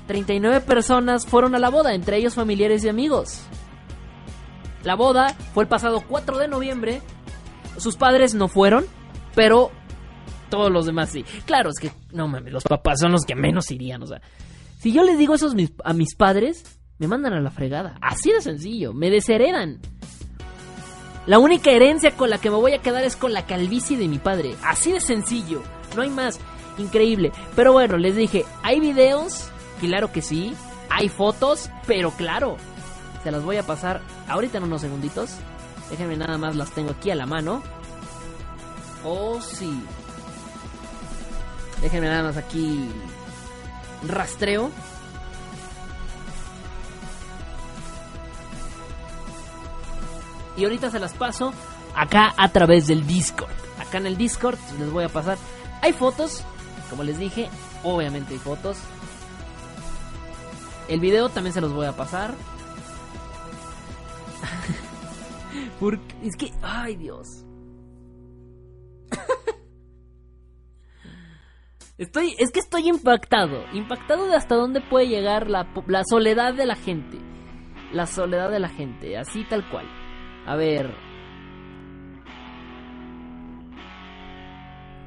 39 personas fueron a la boda, entre ellos familiares y amigos. La boda fue el pasado 4 de noviembre. Sus padres no fueron, pero todos los demás sí. Claro, es que no mames, los papás son los que menos irían, o sea, si yo les digo eso a mis padres, me mandan a la fregada. Así de sencillo, me desheredan. La única herencia con la que me voy a quedar es con la calvicie de mi padre. Así de sencillo, no hay más. Increíble. Pero bueno, les dije, hay videos Claro que sí. Hay fotos, pero claro. Se las voy a pasar ahorita en unos segunditos. Déjenme nada más, las tengo aquí a la mano. Oh, sí. Déjenme nada más aquí. Rastreo. Y ahorita se las paso acá a través del Discord. Acá en el Discord les voy a pasar. Hay fotos, como les dije, obviamente hay fotos. El video también se los voy a pasar. Porque es que, ay Dios. Estoy, es que estoy impactado, impactado de hasta dónde puede llegar la, la soledad de la gente. La soledad de la gente, así tal cual. A ver.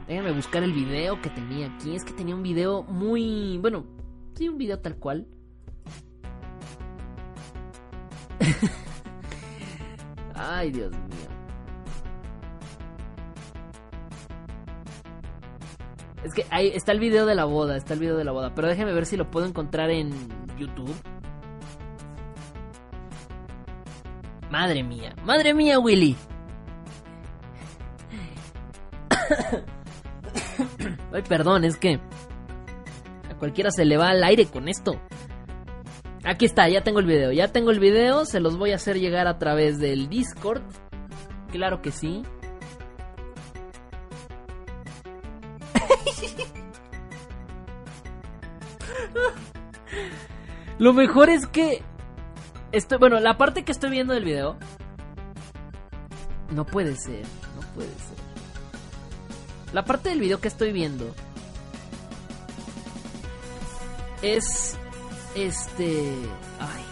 Déjenme buscar el video que tenía aquí. Es que tenía un video muy... Bueno, sí, un video tal cual. Ay, Dios mío. Es que ahí está el video de la boda, está el video de la boda. Pero déjeme ver si lo puedo encontrar en YouTube. Madre mía, madre mía, Willy. Ay, perdón, es que a cualquiera se le va al aire con esto. Aquí está, ya tengo el video. Ya tengo el video, se los voy a hacer llegar a través del Discord. Claro que sí. Lo mejor es que estoy, bueno, la parte que estoy viendo del video no puede ser, no puede ser. La parte del video que estoy viendo es este. Ay.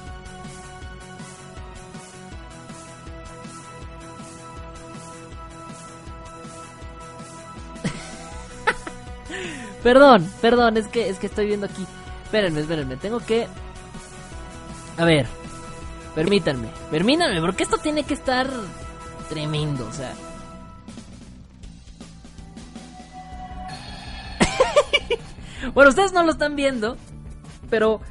perdón, perdón, es que, es que estoy viendo aquí. Espérenme, espérenme, tengo que. A ver, permítanme, permítanme, porque esto tiene que estar tremendo, o sea. bueno, ustedes no lo están viendo, pero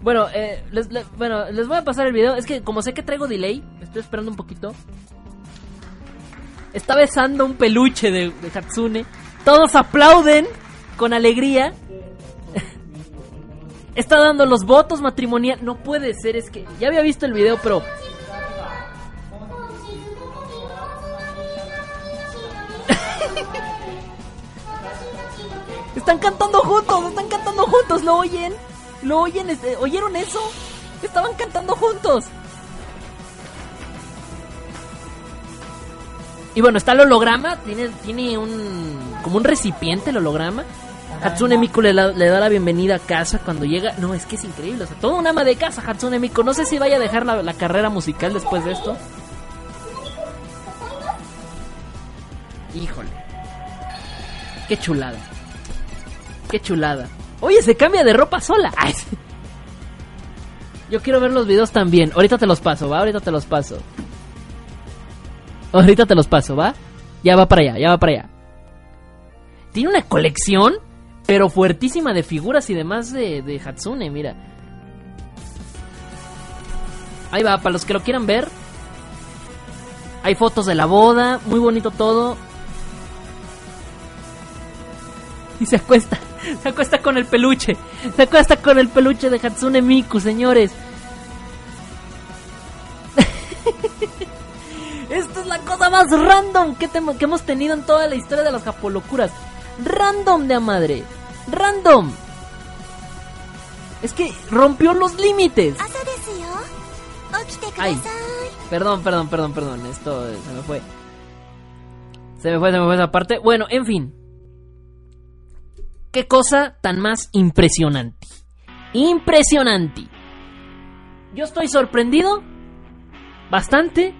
bueno, eh, les, bueno, les voy a pasar el video. Es que como sé que traigo delay, estoy esperando un poquito. Está besando un peluche de, Hatsune. Todos aplauden con alegría. Está dando los votos matrimoniales. No puede ser, es que ya había visto el video, pero Están cantando juntos, están cantando juntos, ¿lo oyen? ¿Lo oyen? Este, ¿Oyeron eso? Estaban cantando juntos. Y bueno, está el holograma, tiene, tiene un... como un recipiente el holograma. Hatsune Miku le, da la bienvenida a casa cuando llega. No, es que es increíble, o sea, todo un ama de casa Hatsune Miku. No sé si vaya a dejar la carrera musical después de esto. Híjole. Qué chulada. Qué chulada. Oye, se cambia de ropa sola. Yo quiero ver los videos también. Ahorita te los paso, ¿va? Ahorita te los paso. Ahorita te los paso, ¿va? Ya va para allá, ya va para allá. Tiene una colección, pero fuertísima de figuras y demás de, de Hatsune, mira. Ahí va, para los que lo quieran ver. Hay fotos de la boda, muy bonito todo. Y se acuesta. Se acuesta con el peluche. Se acuesta con el peluche de Hatsune Miku, señores. Esta es la cosa más random que, que, hemos tenido en toda la historia de las japolocuras. Random de a madre. Random. Es que rompió los límites. Ay, perdón, perdón, perdón, perdón. Esto se me fue. Se me fue, se me fue esa parte. Bueno, en fin. Qué cosa tan más impresionante. Impresionante. Yo estoy sorprendido. Bastante.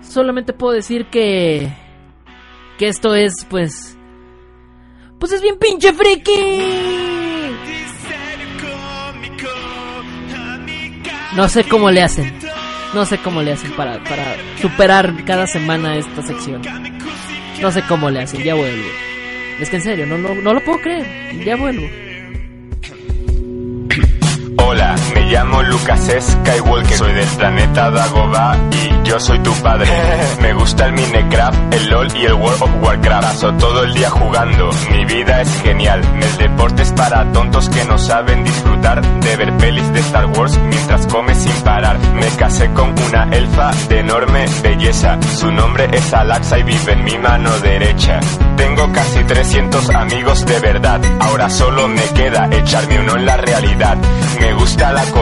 Solamente puedo decir que... Que esto es, pues... Pues es bien pinche friki. No sé cómo le hacen. No sé cómo le hacen para, para superar cada semana esta sección. No sé cómo le hacen, ya vuelvo. Es que en serio, no, no, no lo puedo creer. Ya vuelvo. Hola, me llamo Lucas Skywalker, soy del planeta Dagobah y yo soy tu padre. Me gusta el Minecraft, el LOL y el World of Warcraft. Paso todo el día jugando, mi vida es genial. El deporte es para tontos que no saben disfrutar de ver pelis de Star Wars mientras come sin parar. Me casé con una elfa de enorme belleza. Su nombre es Alaxa y vive en mi mano derecha. Tengo casi 300 amigos de verdad. Ahora solo me queda echarme uno en la realidad. Me gusta la comida,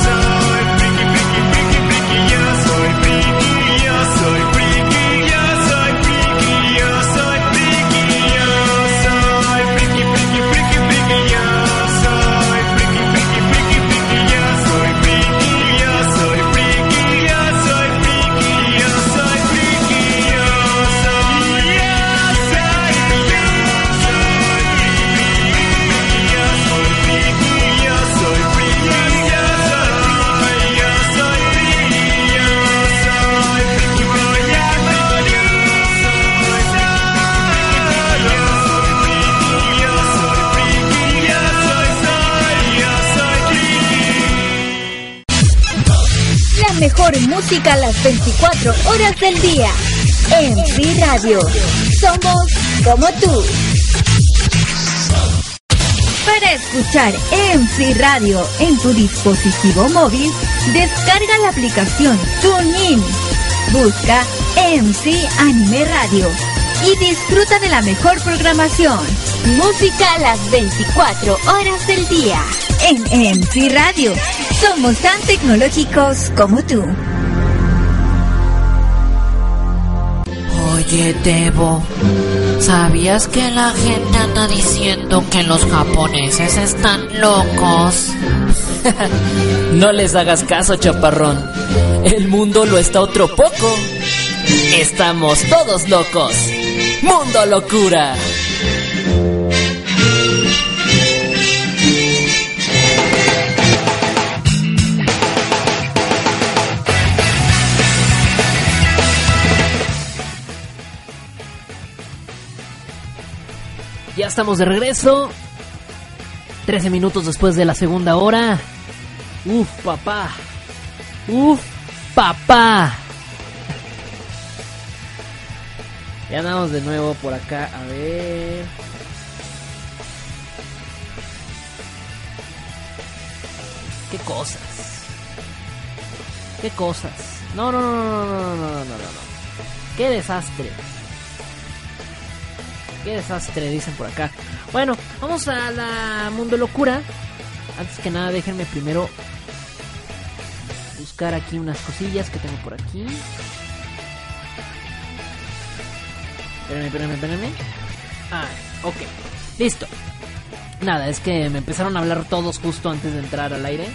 mejor música a las 24 horas del día. En Radio. Somos como tú. Para escuchar Free Radio en tu dispositivo móvil, descarga la aplicación TuneIn. Busca MC Anime Radio y disfruta de la mejor programación. Música a las 24 horas del día. En MC Radio. Somos tan tecnológicos como tú. Oye, Debo, ¿sabías que la gente anda diciendo que los japoneses están locos? No les hagas caso, chaparrón. El mundo lo está otro poco. Estamos todos locos. Mundo locura. Ya estamos de regreso. 13 minutos después de la segunda hora. Uf, papá. Uf, papá. Ya andamos de nuevo por acá. A ver. ¿Qué cosas? ¿Qué cosas? No, no, no, no, no, no, no, no, no. ¡Qué desastre! ¡Qué desastre! Dicen por acá. Bueno, vamos a la Mundo Locura. Antes que nada, déjenme primero buscar aquí unas cosillas que tengo por aquí. Espérenme, espérenme, espérenme. Ah, ok. Listo. Nada, es que me empezaron a hablar todos justo antes de entrar al aire.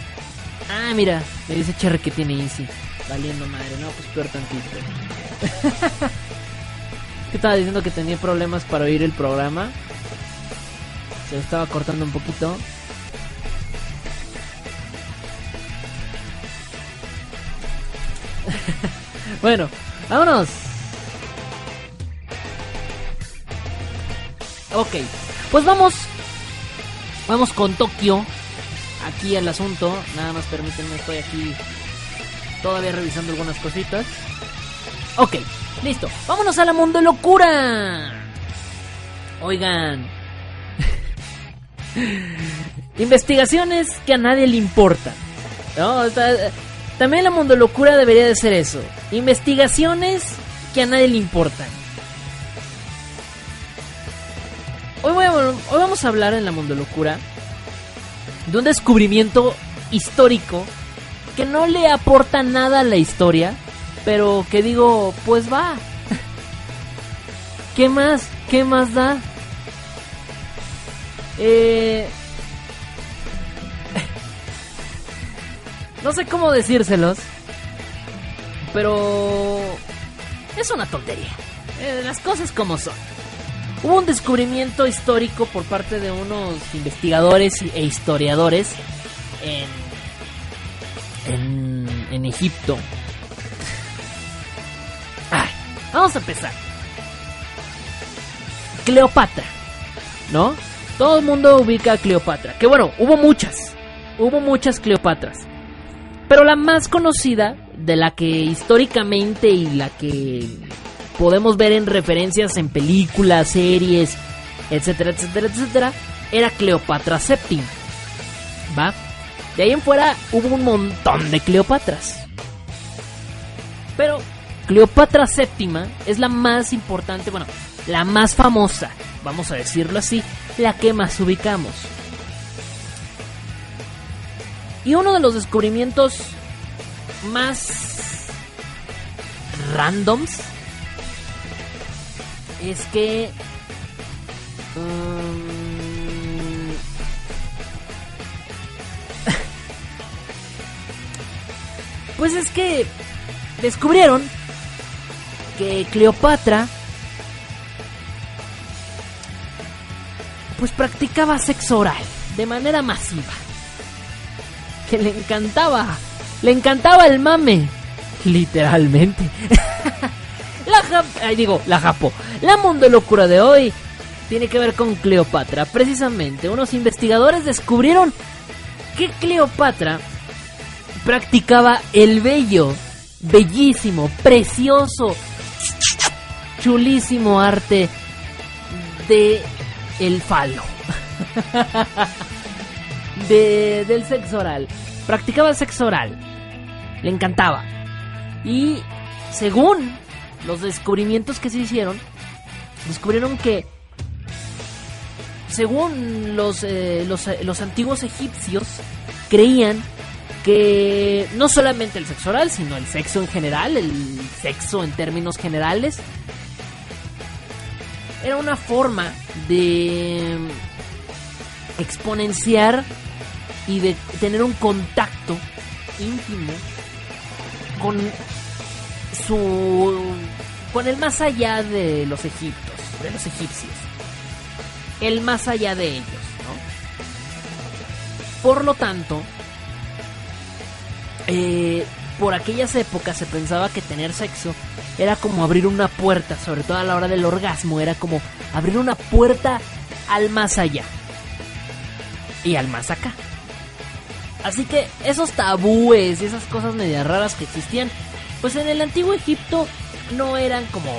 Ah, mira, me dice Cherry que tiene Easy. Valiendo madre, no, pues peor tantito. estaba diciendo que tenía problemas para oír el programa. Se estaba cortando un poquito. bueno, vámonos. Ok, pues vamos. Vamos con Tokio. Aquí el asunto. Nada más permítanme, estoy aquí todavía revisando algunas cositas. Ok, listo. Vámonos a la mundo locura. Oigan. Investigaciones que a nadie le importan. No, también la mundo locura debería de ser eso. Investigaciones que a nadie le importan. Hoy, hoy vamos a hablar en la mundo locura de un descubrimiento histórico que no le aporta nada a la historia, pero que digo, pues va. ¿Qué más? ¿Qué más da? Eh... No sé cómo decírselos, pero es una tontería. Eh, las cosas como son. Hubo un descubrimiento histórico por parte de unos investigadores e historiadores en, en, en Egipto. Vamos a empezar. Cleopatra, ¿no? Todo el mundo ubica a Cleopatra. Que bueno, hubo muchas. Hubo muchas Cleopatras. Pero la más conocida, de la que históricamente y la que podemos ver en referencias en películas, series, etcétera, etcétera, etcétera, era Cleopatra VII. ¿Va? De ahí en fuera hubo un montón de Cleopatras. Pero Cleopatra VII es la más importante, bueno, la más famosa, vamos a decirlo así, la que más ubicamos. Y uno de los descubrimientos más randoms es que um, pues es que descubrieron que Cleopatra pues practicaba sexo oral de manera masiva. Que le encantaba, le encantaba el mame, literalmente. la digo, la japo. La mundo locura de hoy tiene que ver con Cleopatra. Precisamente, unos investigadores descubrieron que Cleopatra practicaba el bello, bellísimo, precioso, chulísimo arte de el falo. de, del sexo oral. Practicaba el sexo oral. Le encantaba. Y según los descubrimientos que se hicieron, descubrieron que, según los, eh, los, los antiguos egipcios, creían que no solamente el sexo oral, sino el sexo en general, el sexo en términos generales, era una forma de exponenciar y de tener un contacto íntimo con su con el más allá de los egiptos, de los egipcios. El más allá de ellos, ¿no? Por lo tanto, eh, por aquellas épocas se pensaba que tener sexo era como abrir una puerta, sobre todo a la hora del orgasmo, era como abrir una puerta al más allá y al más acá. Así que esos tabúes y esas cosas medias raras que existían, pues en el antiguo Egipto no eran como...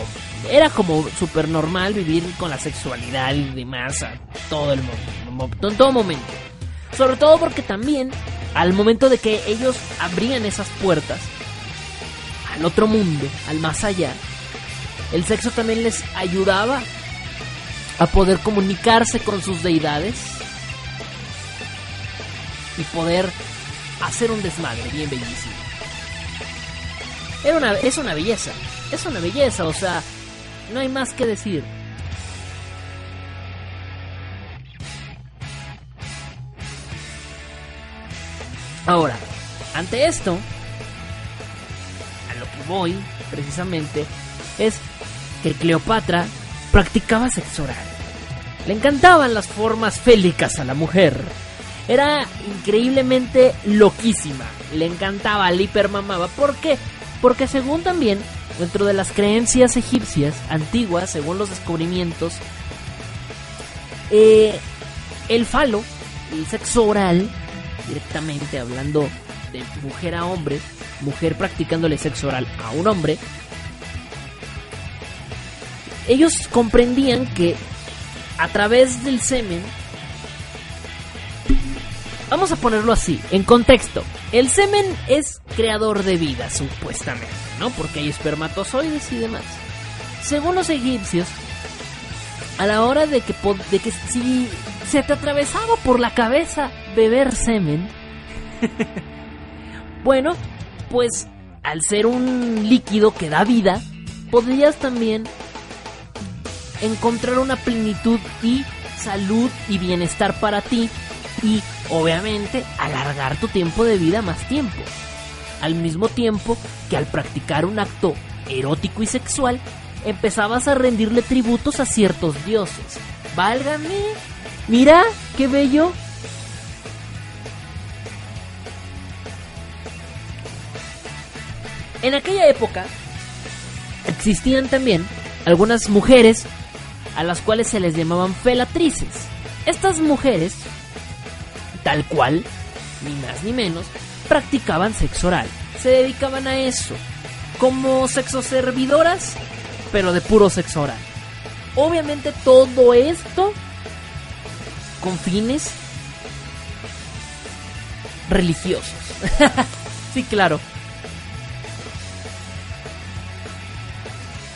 Era como súper normal vivir con la sexualidad y demás a todo el mundo, en todo momento. Sobre todo porque también al momento de que ellos abrían esas puertas, al otro mundo, al más allá, el sexo también les ayudaba a poder comunicarse con sus deidades y poder hacer un desmadre bien bellísimo. Una, es una belleza, es una belleza, o sea, no hay más que decir. Ahora, ante esto, voy, precisamente, es que Cleopatra practicaba sexo oral. Le encantaban las formas félicas a la mujer. Era increíblemente loquísima. Le encantaba, le hipermamaba. ¿Por qué? Porque según también, dentro de las creencias egipcias antiguas, según los descubrimientos, eh, el falo, el sexo oral, directamente hablando de mujer a hombre, mujer practicándole sexo oral a un hombre, ellos comprendían que a través del semen, vamos a ponerlo así, en contexto, el semen es creador de vida, supuestamente, ¿no? Porque hay espermatozoides y demás. Según los egipcios, a la hora de que, de que si se te atravesaba por la cabeza beber semen, bueno, pues al ser un líquido que da vida, podrías también encontrar una plenitud y salud y bienestar para ti y obviamente alargar tu tiempo de vida más tiempo. Al mismo tiempo que al practicar un acto erótico y sexual, empezabas a rendirle tributos a ciertos dioses. Válgame, mira, qué bello, En aquella época existían también algunas mujeres a las cuales se les llamaban felatrices. Estas mujeres, tal cual, ni más ni menos, practicaban sexo oral. Se dedicaban a eso, como sexo servidoras, pero de puro sexo oral. Obviamente todo esto con fines religiosos. sí, claro,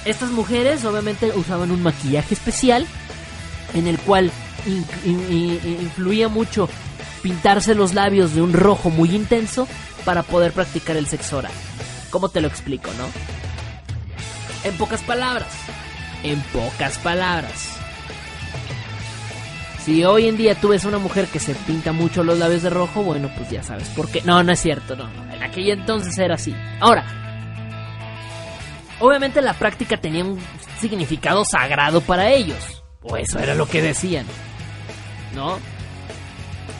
Estas mujeres obviamente usaban un maquillaje especial en el cual influía mucho pintarse los labios de un rojo muy intenso para poder practicar el sexo oral. ¿Cómo te lo explico, no? En pocas palabras. En pocas palabras. Si hoy en día tú ves a una mujer que se pinta mucho los labios de rojo, bueno, pues ya sabes por qué. No, no es cierto, no. En aquel entonces era así. Ahora, obviamente la práctica tenía un significado sagrado para ellos. O eso era lo que decían. ¿No?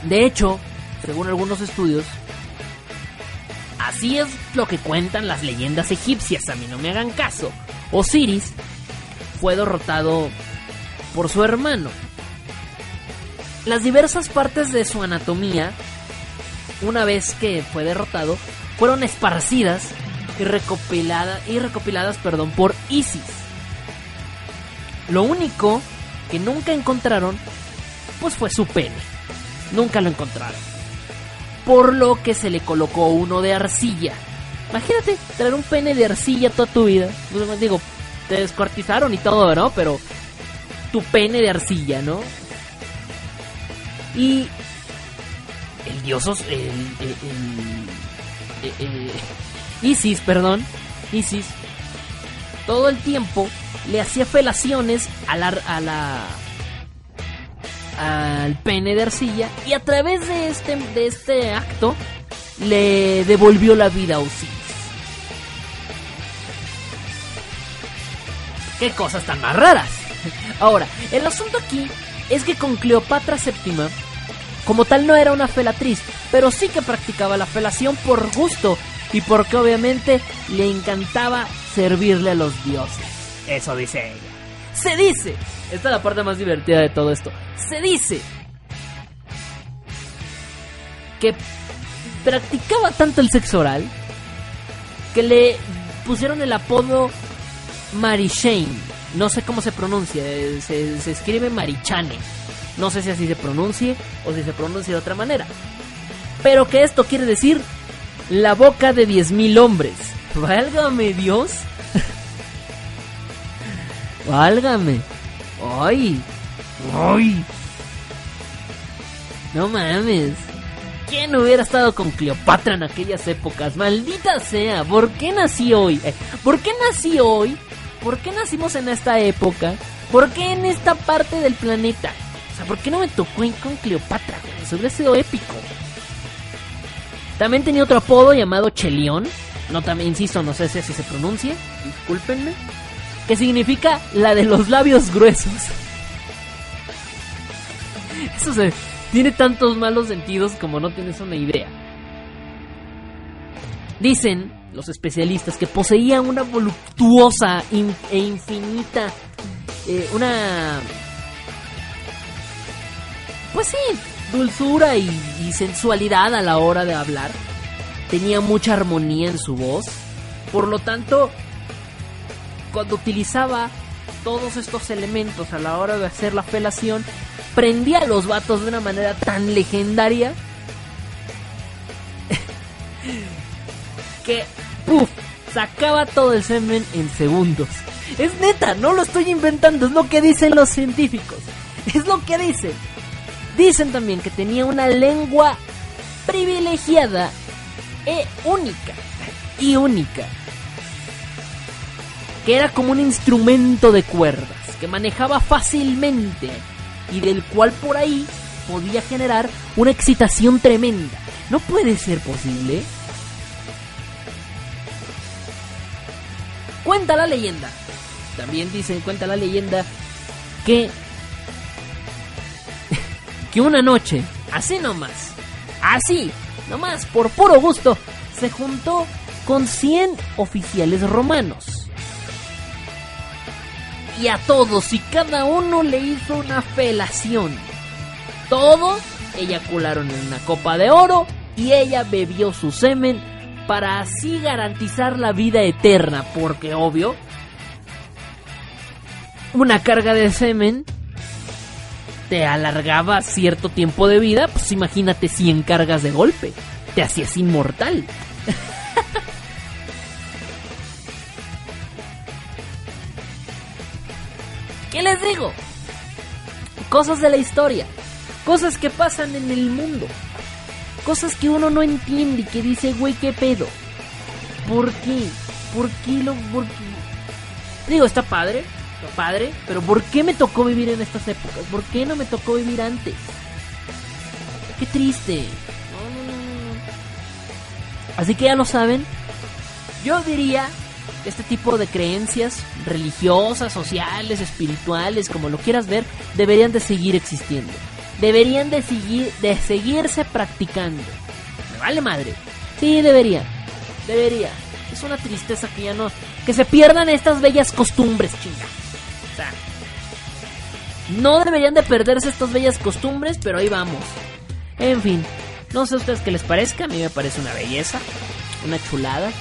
De hecho, según algunos estudios, así es lo que cuentan las leyendas egipcias, a mí no me hagan caso. Osiris fue derrotado por su hermano. Las diversas partes de su anatomía, una vez que fue derrotado, fueron esparcidas y recopiladas, y recopiladas perdón, por Isis. Lo único que nunca encontraron pues fue su pene. Nunca lo encontraron. Por lo que se le colocó uno de arcilla. Imagínate traer un pene de arcilla toda tu vida. Pues, digo, te descuartizaron y todo, ¿no? Pero tu pene de arcilla, ¿no? Y el dios, el, el, Isis, perdón, Isis, todo el tiempo le hacía felaciones a la, a la al pene de arcilla y a través de este, de este acto le devolvió la vida a Osiris. Qué cosas tan más raras. Ahora, el asunto aquí es que con Cleopatra VII, como tal no era una felatriz, pero sí que practicaba la felación por gusto y porque obviamente le encantaba servirle a los dioses. Eso dice ella. Se dice esta es la parte más divertida de todo esto. Se dice que practicaba tanto el sexo oral que le pusieron el apodo Marichane. No sé cómo se pronuncia, se, se escribe Marichane. No sé si así se pronuncie o si se pronuncia de otra manera. Pero que esto quiere decir la boca de 10.000 hombres. Válgame Dios. Válgame. ¡Ay! ¡Ay! No mames. ¿Quién hubiera estado con Cleopatra en aquellas épocas? Maldita sea, ¿por qué nací hoy? Eh, ¿Por qué nací hoy? ¿Por qué nacimos en esta época? ¿Por qué en esta parte del planeta? O sea, ¿por qué no me tocó ir con Cleopatra? Eso hubiera sido épico. También tenía otro apodo llamado Chelión. No, también insisto, no sé si así se pronuncia. Discúlpenme que significa la de los labios gruesos. Eso se, tiene tantos malos sentidos como no tienes una idea. Dicen los especialistas que poseía una voluptuosa e infinita, eh, una... Pues sí, dulzura y sensualidad a la hora de hablar. Tenía mucha armonía en su voz. Por lo tanto, cuando utilizaba todos estos elementos a la hora de hacer la felación, prendía a los vatos de una manera tan legendaria que, ¡puf! sacaba todo el semen en segundos. Es neta, no lo estoy inventando, es lo que dicen los científicos. Es lo que dicen. Dicen también que tenía una lengua privilegiada e única. Y única que era como un instrumento de cuerdas, que manejaba fácilmente y del cual por ahí podía generar una excitación tremenda. ¿No puede ser posible? Cuenta la leyenda. También dicen, cuenta la leyenda que que una noche, así nomás, así, nomás por puro gusto, se juntó con 100 oficiales romanos y a todos y cada uno le hizo una felación. Todos eyacularon en una copa de oro y ella bebió su semen para así garantizar la vida eterna, porque obvio, una carga de semen te alargaba cierto tiempo de vida, pues imagínate 100 cargas de golpe, te hacías inmortal. ¿Qué les digo? Cosas de la historia, cosas que pasan en el mundo, cosas que uno no entiende y que dice, güey, ¿qué pedo? ¿Por qué? ¿Por qué lo.? Por qué? Digo, está padre, padre, pero ¿por qué me tocó vivir en estas épocas? ¿Por qué no me tocó vivir antes? Qué triste. Así que ya lo saben. Yo diría que este tipo de creencias religiosas, sociales, espirituales, como lo quieras ver, deberían de seguir existiendo. Deberían de seguir de seguirse practicando. Me vale madre. Sí, debería. Debería. Es una tristeza que ya no que se pierdan estas bellas costumbres, chinga. No deberían de perderse estas bellas costumbres, pero ahí vamos. En fin, no sé a ustedes qué les parezca, a mí me parece una belleza, una chulada.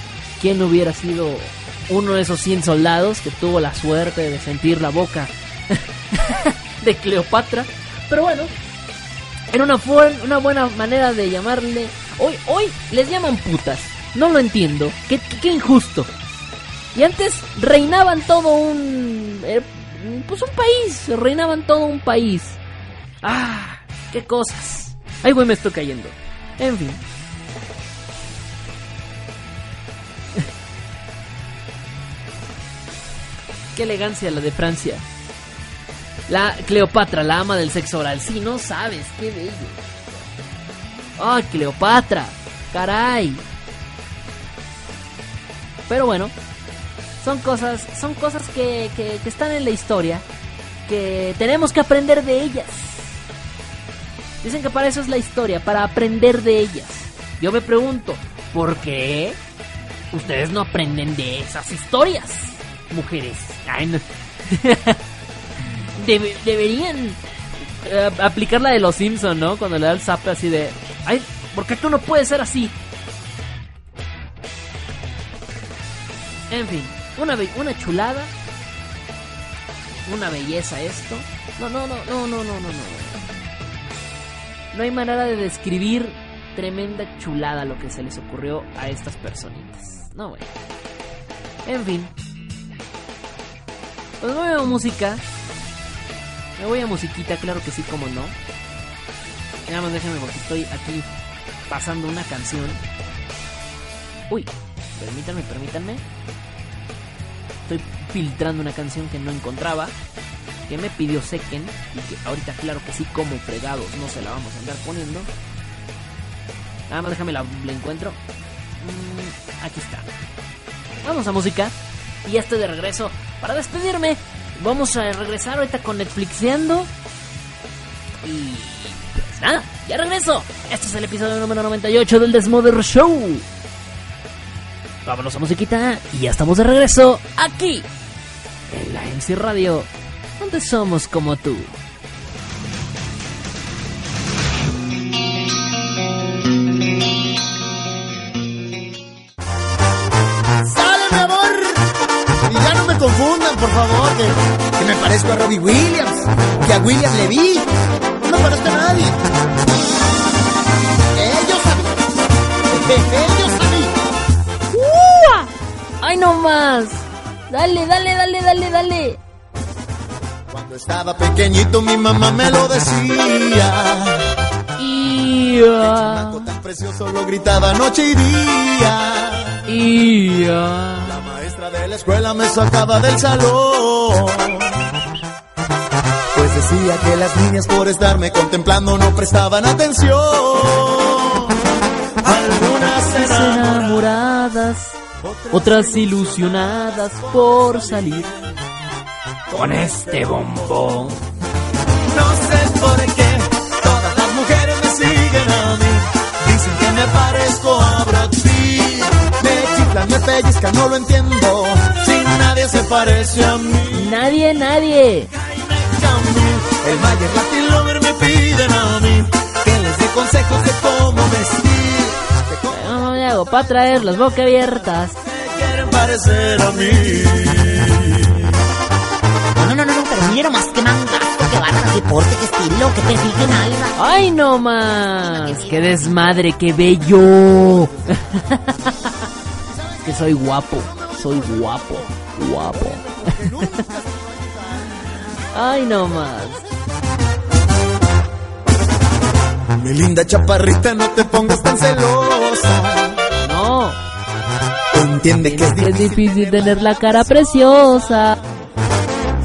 ¿Quién hubiera sido uno de esos 100 soldados que tuvo la suerte de sentir la boca de Cleopatra? Pero bueno, era una, buena manera de llamarle... Hoy, hoy les llaman putas. No lo entiendo. Qué, qué injusto. Y antes reinaban todo un... Eh, pues un país. Reinaban todo un país. Ah, qué cosas. Ay, güey, me estoy cayendo. En fin. qué elegancia la de Francia. La Cleopatra, la ama del sexo oral. Sí, no sabes, qué bello. ¡Ay, Cleopatra! ¡Caray! Pero bueno, son cosas, son cosas que, que, están en la historia, que tenemos que aprender de ellas. Dicen que para eso es la historia, para aprender de ellas. Yo me pregunto, ¿por qué ustedes no aprenden de esas historias, mujeres? Ay, no. Debe- deberían eh, aplicar la de los Simpson, ¿no? Cuando le da el zap así de, ay, ¿por qué tú no puedes ser así? En fin, una, chulada. Una belleza esto. No, no, no, no, no, no, no, no. No hay manera de describir tremenda chulada lo que se les ocurrió a estas personitas. No, bueno. En fin. Pues voy a música. Me voy a musiquita, claro que sí, como no. Nada más déjenme porque estoy aquí pasando una canción. Uy, permítanme, permítanme. Estoy filtrando una canción que no encontraba. Que me pidió Seken. Y que ahorita, claro que sí, como fregados, no se la vamos a andar poniendo. Nada más déjame la, encuentro. Mm, aquí está. Vamos a música. Y ya estoy de regreso para despedirme. Vamos a regresar ahorita con Netflixeando. Y pues nada, ya regreso. Este es el episodio número 98 del Desmother Show. Vámonos a musiquita y ya estamos de regreso aquí en la MC Radio, donde somos como tú. ¡Sale, mi amor! Y ya no me confundan, por favor, que, me parezco a Robbie Williams, que a William Levy. No me parezco a nadie. Ellos a ¡Ay, no más! Dale, dale, dale, dale, dale. Cuando estaba pequeñito mi mamá me lo decía. Ia, Algo tan precioso lo gritaba noche y día. ia. La maestra de la escuela me sacaba del salón. Pues decía que las niñas por estarme contemplando no prestaban atención. Algunas eran enamoradas, otras ilusionadas por salir con este bombón. No sé por qué todas las mujeres me siguen a mí. Dicen que me parezco a Brad Pitt. Me chiflan, me pellizcan, no lo entiendo. Si nadie se parece a mí. Nadie, nadie. El Mayer Latin Lover me piden a mí que les dé consejos de cómo vestir. ¿Cómo le hago para traer las boca abiertas? Quieren parecer a mí. No, no, no, no, pero mira más que mangazo, que bárbaro, qué porte, qué estilo, qué perfil, qué nalga. ¡Ay, no más! ¡Qué desmadre, qué bello! que soy guapo, soy guapo, guapo. Ay, no más. Mi linda chaparrita, no te pongas tan celosa. Entiende que es Es difícil. tener la cara preciosa.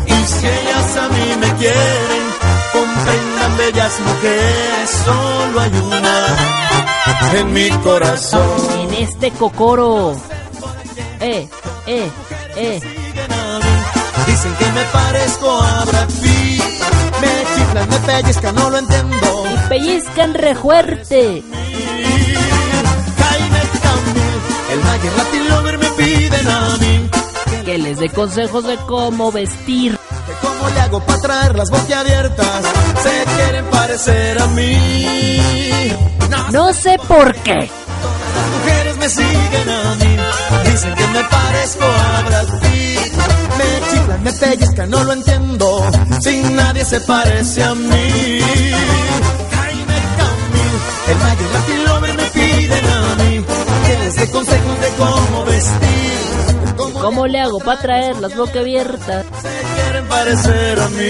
Y si ellas a mí me quieren, comprendan bellas mujeres, solo hay una en mi corazón. En este cocoro. Eh, eh, eh. Dicen que me parezco a Brad Pitt. Me chiflan, me pellizcan, no lo entiendo. Y pellizcan re fuerte. Jaime Camil, el Mayer Latin Que les dé consejos de cómo vestir. Que cómo le hago para traer las boquiabiertas. Se quieren parecer a mí. No No sé por qué. Las mujeres me siguen a mí, dicen que me parezco a Brad Pitt. Me chiflan, me pellizcan, no lo entiendo, sin nadie se parece a mí. Jaime Camil, el Mayer Latin Lover me piden a mí, que les dé consejos de cómo vestir, de cómo, ¿Cómo le hago para traer las boca abiertas? se quieren parecer a mí.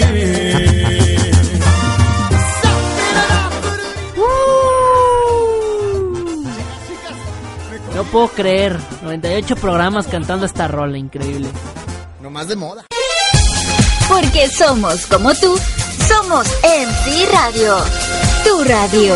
No puedo creer. 98 programas cantando esta rola, increíble. No más de moda. Porque somos como tú, somos MC Radio. Tu radio.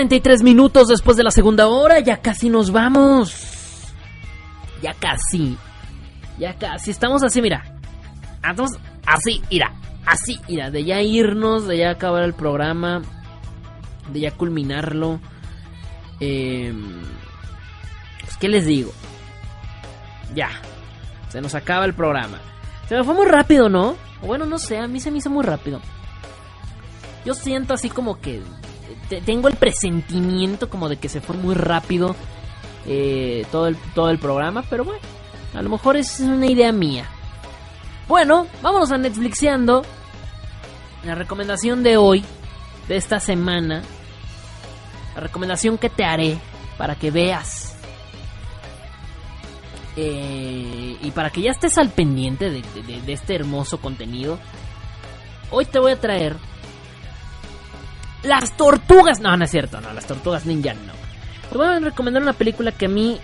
43 minutos después de la segunda hora, ya casi nos vamos. Ya casi. Ya casi. Estamos así, mira. Estamos así, mira. Así, mira. De ya irnos, de ya acabar el programa. De ya culminarlo. Eh, pues, ¿qué les digo? Ya. Se nos acaba el programa. Se me fue muy rápido, ¿no? Bueno, no sé, a mí se me hizo muy rápido. Yo siento así como que tengo el presentimiento como de que se fue muy rápido eh, todo, el, todo el programa, pero bueno, a lo mejor es una idea mía. Bueno, vámonos a Netflixeando. La recomendación de hoy, de esta semana, la recomendación que te haré para que veas eh, y para que ya estés al pendiente de, este hermoso contenido, hoy te voy a traer las tortugas. No, no es cierto, no, las tortugas ninja no. Te voy a recomendar una película que a mí,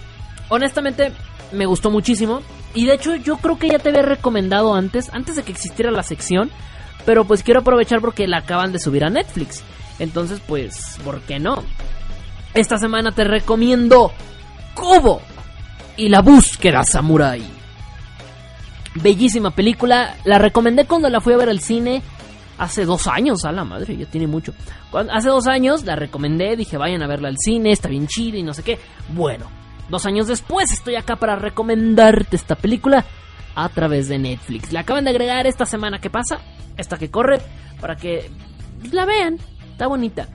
honestamente, me gustó muchísimo. Y de hecho, yo creo que ya te había recomendado antes, antes de que existiera la sección. Pero pues quiero aprovechar porque la acaban de subir a Netflix. Entonces, pues, ¿por qué no? Esta semana te recomiendo Kubo y la búsqueda samurai. Bellísima película, la recomendé cuando la fui a ver al cine hace dos años, a la madre, ya tiene mucho. Hace dos años la recomendé, dije vayan a verla al cine, está bien chida y no sé qué. Bueno, dos años después estoy acá para recomendarte esta película a través de Netflix. La acaban de agregar esta semana que pasa, esta que corre, para que la vean, está bonita.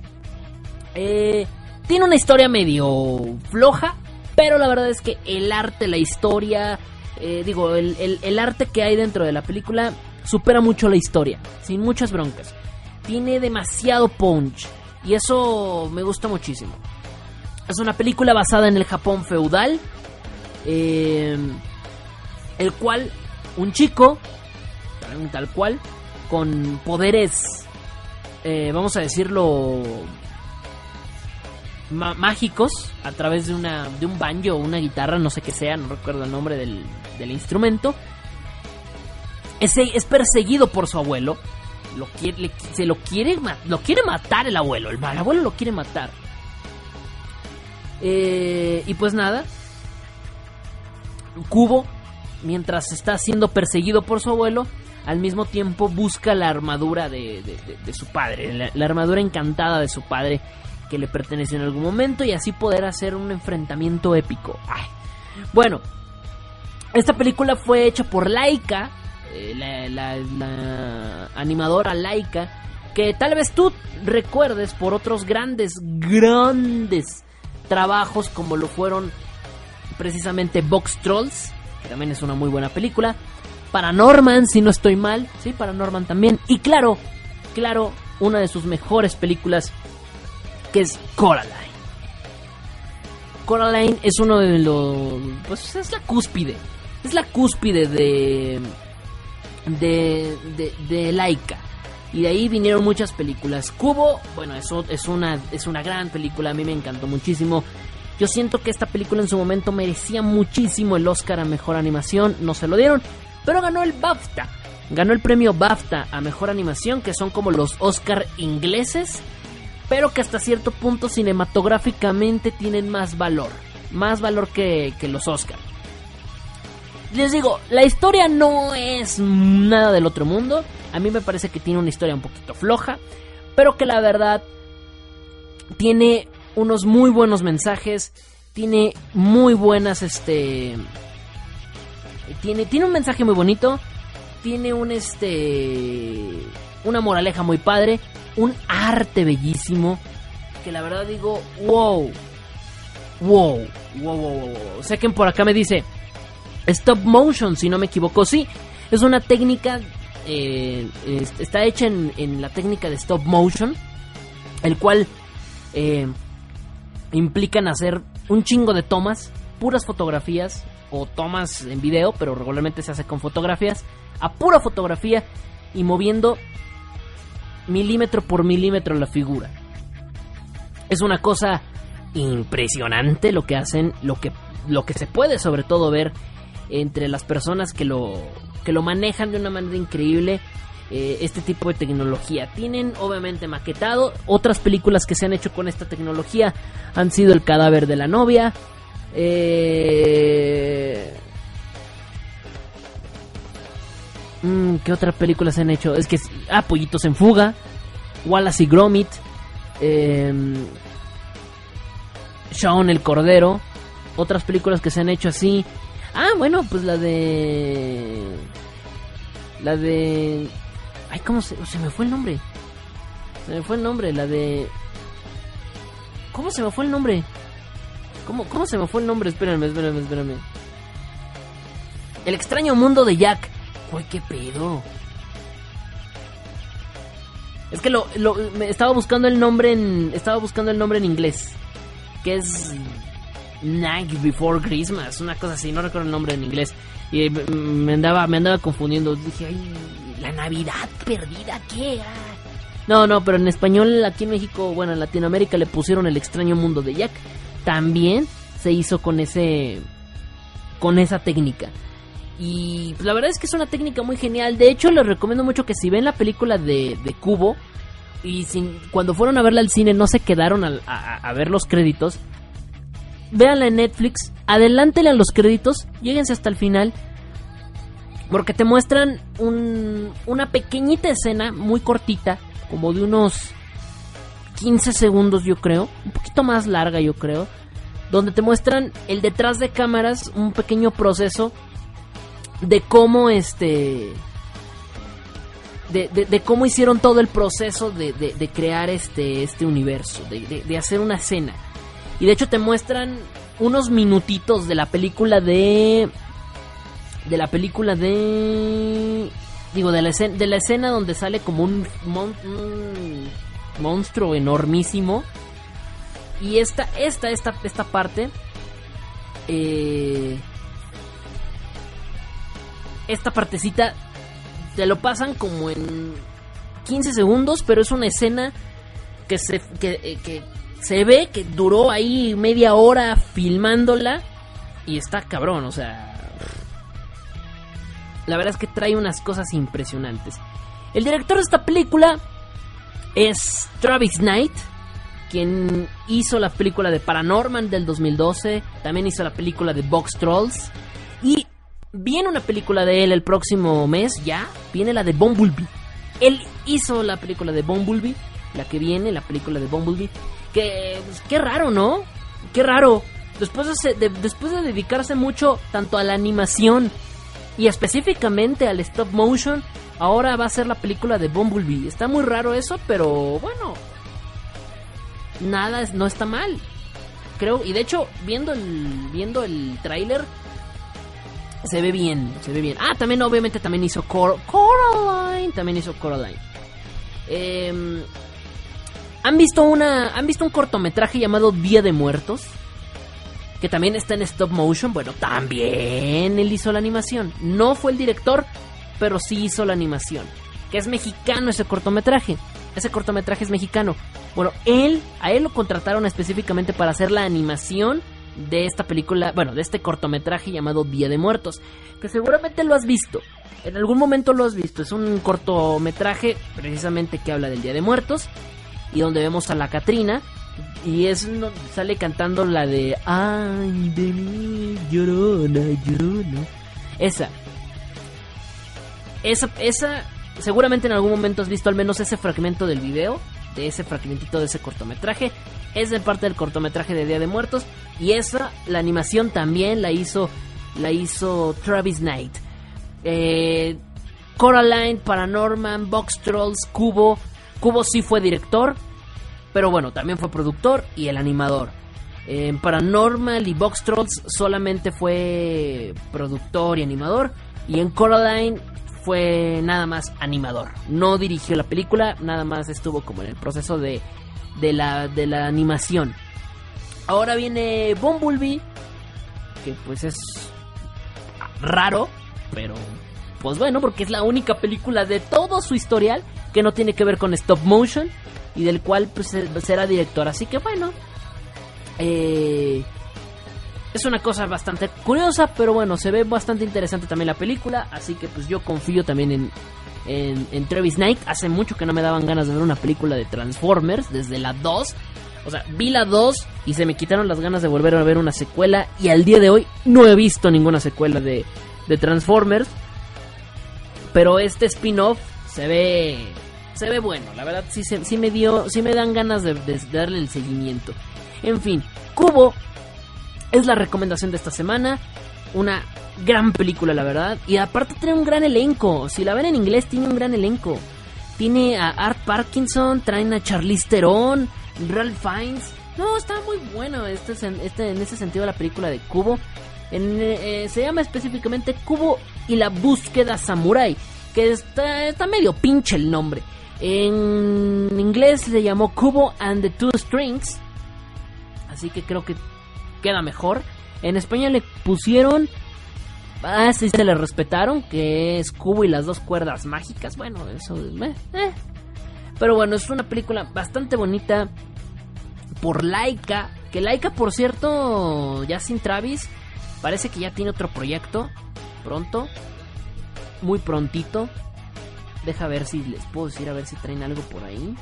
Eh, tiene una historia medio floja, pero la verdad es que el arte, la historia, eh, digo, el- el arte que hay dentro de la película supera mucho la historia, sin muchas broncas. Tiene demasiado punch y eso me gusta muchísimo. Es una película basada en el Japón feudal, eh, el cual un chico, tal cual, con poderes, eh, vamos a decirlo, mágicos a través de una de un banjo o una guitarra, no sé qué sea, no recuerdo el nombre del, del instrumento. Es, es perseguido por su abuelo Lo quiere, se lo quiere, lo quiere matar el abuelo. El, mal abuelo lo quiere matar. Eh, y pues nada. Cubo, mientras está siendo perseguido por su abuelo, al mismo tiempo busca la armadura de, de- su padre, la, armadura encantada de su padre que le perteneció en algún momento y así poder hacer un enfrentamiento épico. Bueno, esta película fue hecha por Laika, eh, la, animadora Laika, que tal vez tú recuerdes por otros grandes, grandes trabajos como lo fueron precisamente Box Trolls, que también es una muy buena película. Paranorman, si no estoy mal, sí, Paranorman también. Y claro, claro, una de sus mejores películas, que es Coraline. Coraline es uno de los, pues es la cúspide, es la cúspide de, de, de, de Laika. Y de ahí vinieron muchas películas. Cubo, bueno, eso es una, es una gran película, a mí me encantó muchísimo. Yo siento que esta película en su momento merecía muchísimo el Oscar a Mejor Animación, no se lo dieron, pero ganó el BAFTA. Ganó el premio BAFTA a Mejor Animación, que son como los Oscar ingleses, pero que hasta cierto punto cinematográficamente tienen más valor, más valor que, que los Oscar. Les digo, la historia no es nada del otro mundo, a mí me parece que tiene una historia un poquito floja, pero que la verdad tiene unos muy buenos mensajes, tiene muy buenas, este... Tiene, tiene un mensaje muy bonito, tiene un, este... Una moraleja muy padre, un arte bellísimo, que la verdad digo, wow, wow, wow, wow, wow. que por acá me dice, stop motion, si no me equivoco, sí, es una técnica, eh, es- está hecha en, en la técnica de stop motion, el cual eh, implican hacer un chingo de tomas, puras fotografías o tomas en video, pero regularmente se hace con fotografías, a pura fotografía y moviendo milímetro por milímetro la figura. Es una cosa impresionante lo que hacen, lo que, lo que se puede sobre todo ver entre las personas que lo, que lo manejan de una manera increíble eh, este tipo de tecnología. Tienen obviamente maquetado otras películas que se han hecho con esta tecnología han sido El cadáver de la novia. Eh... mm, ¿Qué otras películas se han hecho? Es que ah, Pollitos en fuga, Wallace y Gromit, eh, Shaun el Cordero, otras películas que se han hecho así. Ah, bueno, pues la de. La de. Ay, ¿cómo se, se me fue el nombre? Se me fue el nombre, la de. ¿Cómo se me fue el nombre? ¿Cómo, cómo se me fue el nombre? Espérame, espérame, espérame. El extraño mundo de Jack. Uy, qué pedo. Es que lo, lo- me estaba buscando el nombre en. Estaba buscando el nombre en inglés. Que es. Night Before Christmas, una cosa así, no recuerdo el nombre en inglés. Y eh, me andaba, me andaba confundiendo. Dije, ay, la Navidad perdida, ¿qué? Ah. No, no, pero en español aquí en México, bueno, en Latinoamérica le pusieron el extraño mundo de Jack. También se hizo con ese, con esa técnica. Y pues, la verdad es que es una técnica muy genial. De hecho, les recomiendo mucho que si ven la película de, de Cubo y sin, cuando fueron a verla al cine no se quedaron a ver los créditos, véanla en Netflix, adelántele a los créditos, lléguense hasta el final. Porque te muestran un- una pequeñita escena, muy cortita, como de unos 15 segundos yo creo, un poquito más larga yo creo, donde te muestran el detrás de cámaras, un pequeño proceso de cómo este... De, cómo hicieron todo el proceso de, de- crear este, este universo, de hacer una escena. Y de hecho te muestran unos minutitos de la película de. De la película de. Digo, de la escena, de la escena donde sale como un, mon- un monstruo enormísimo. Y esta, esta, esta, esta parte. eh, esta partecita te lo pasan como en 15 segundos, pero es una escena que se, que, eh, que se ve que duró ahí media hora filmándola y está cabrón, o sea... La verdad es que trae unas cosas impresionantes. El director de esta película es Travis Knight, quien hizo la película de Paranorman del 2012, también hizo la película de Box Trolls y viene una película de él el próximo mes, ya, viene la de Bumblebee. Él hizo la película de Bumblebee, la que viene, la película de Bumblebee, que pues, qué raro, ¿no? Qué raro. Después de, de, después de dedicarse mucho tanto a la animación y específicamente al stop motion, ahora va a ser la película de Bumblebee. Está muy raro eso, pero bueno, nada no está mal. Creo, y de hecho, viendo el viendo el tráiler se ve bien, se ve bien. Ah, también obviamente también hizo Coraline, también hizo Coraline. Eh, ¿Han visto una han visto un cortometraje llamado Día de Muertos? Que también está en stop motion. Bueno, también él hizo la animación. No fue el director, pero sí hizo la animación. Que es mexicano ese cortometraje. Ese cortometraje es mexicano. Bueno, él, a él lo contrataron específicamente para hacer la animación de esta película, bueno, de este cortometraje llamado Día de Muertos, que seguramente lo has visto. En algún momento lo has visto. Es un cortometraje precisamente que habla del Día de Muertos y donde vemos a la Catrina y es sale cantando la de ay de mí llorona llorona esa. Esa esa seguramente en algún momento has visto al menos ese fragmento del video de ese fragmentito de ese cortometraje. Es de parte del cortometraje de Día de Muertos y esa la animación también la hizo la hizo Travis Knight. Eh, Coraline Paranorman Box Trolls Cubo Cubo sí fue director pero bueno, también fue productor y el animador. En Paranormal y Box Trolls solamente fue productor y animador. Y en Coraline fue nada más animador. No dirigió la película, nada más estuvo como en el proceso de, de, la, de la animación. Ahora viene Bumblebee, que pues es raro, pero pues bueno, porque es la única película de todo su historial que no tiene que ver con stop motion y del cual pues será director. Así que bueno, eh, es una cosa bastante curiosa, pero bueno, se ve bastante interesante también la película, así que pues yo confío también en, en, en, Travis Knight. Hace mucho que no me daban ganas de ver una película de Transformers, desde la 2. O sea, vi la 2 y se me quitaron las ganas de volver a ver una secuela y al día de hoy no he visto ninguna secuela de, de Transformers. Pero este spin-off se ve se ve bueno, la verdad sí, sí me dio, sí me dan ganas de, darle el seguimiento. En fin, Cubo es la recomendación de esta semana, una gran película la verdad, y aparte tiene un gran elenco, si la ven en inglés tiene un gran elenco. Tiene a Art Parkinson, traen a Charlize Theron, Ralph Fiennes. No, está muy bueno este, este, en ese sentido la película de Cubo. Eh, se llama específicamente Cubo y la búsqueda samurai. Que está, está medio pinche el nombre. En inglés se llamó Cubo and the Two Strings. Así que creo que queda mejor. En español le pusieron. Ah, sí se le respetaron. Que es Cubo y las dos cuerdas mágicas. Bueno, eso. Eh, eh. Pero bueno, es una película bastante bonita. Por Laika. Que Laika, por cierto, ya sin Travis. Parece que ya tiene otro proyecto. Pronto. Muy prontito. Deja ver si les puedo decir a ver si traen algo por ahí.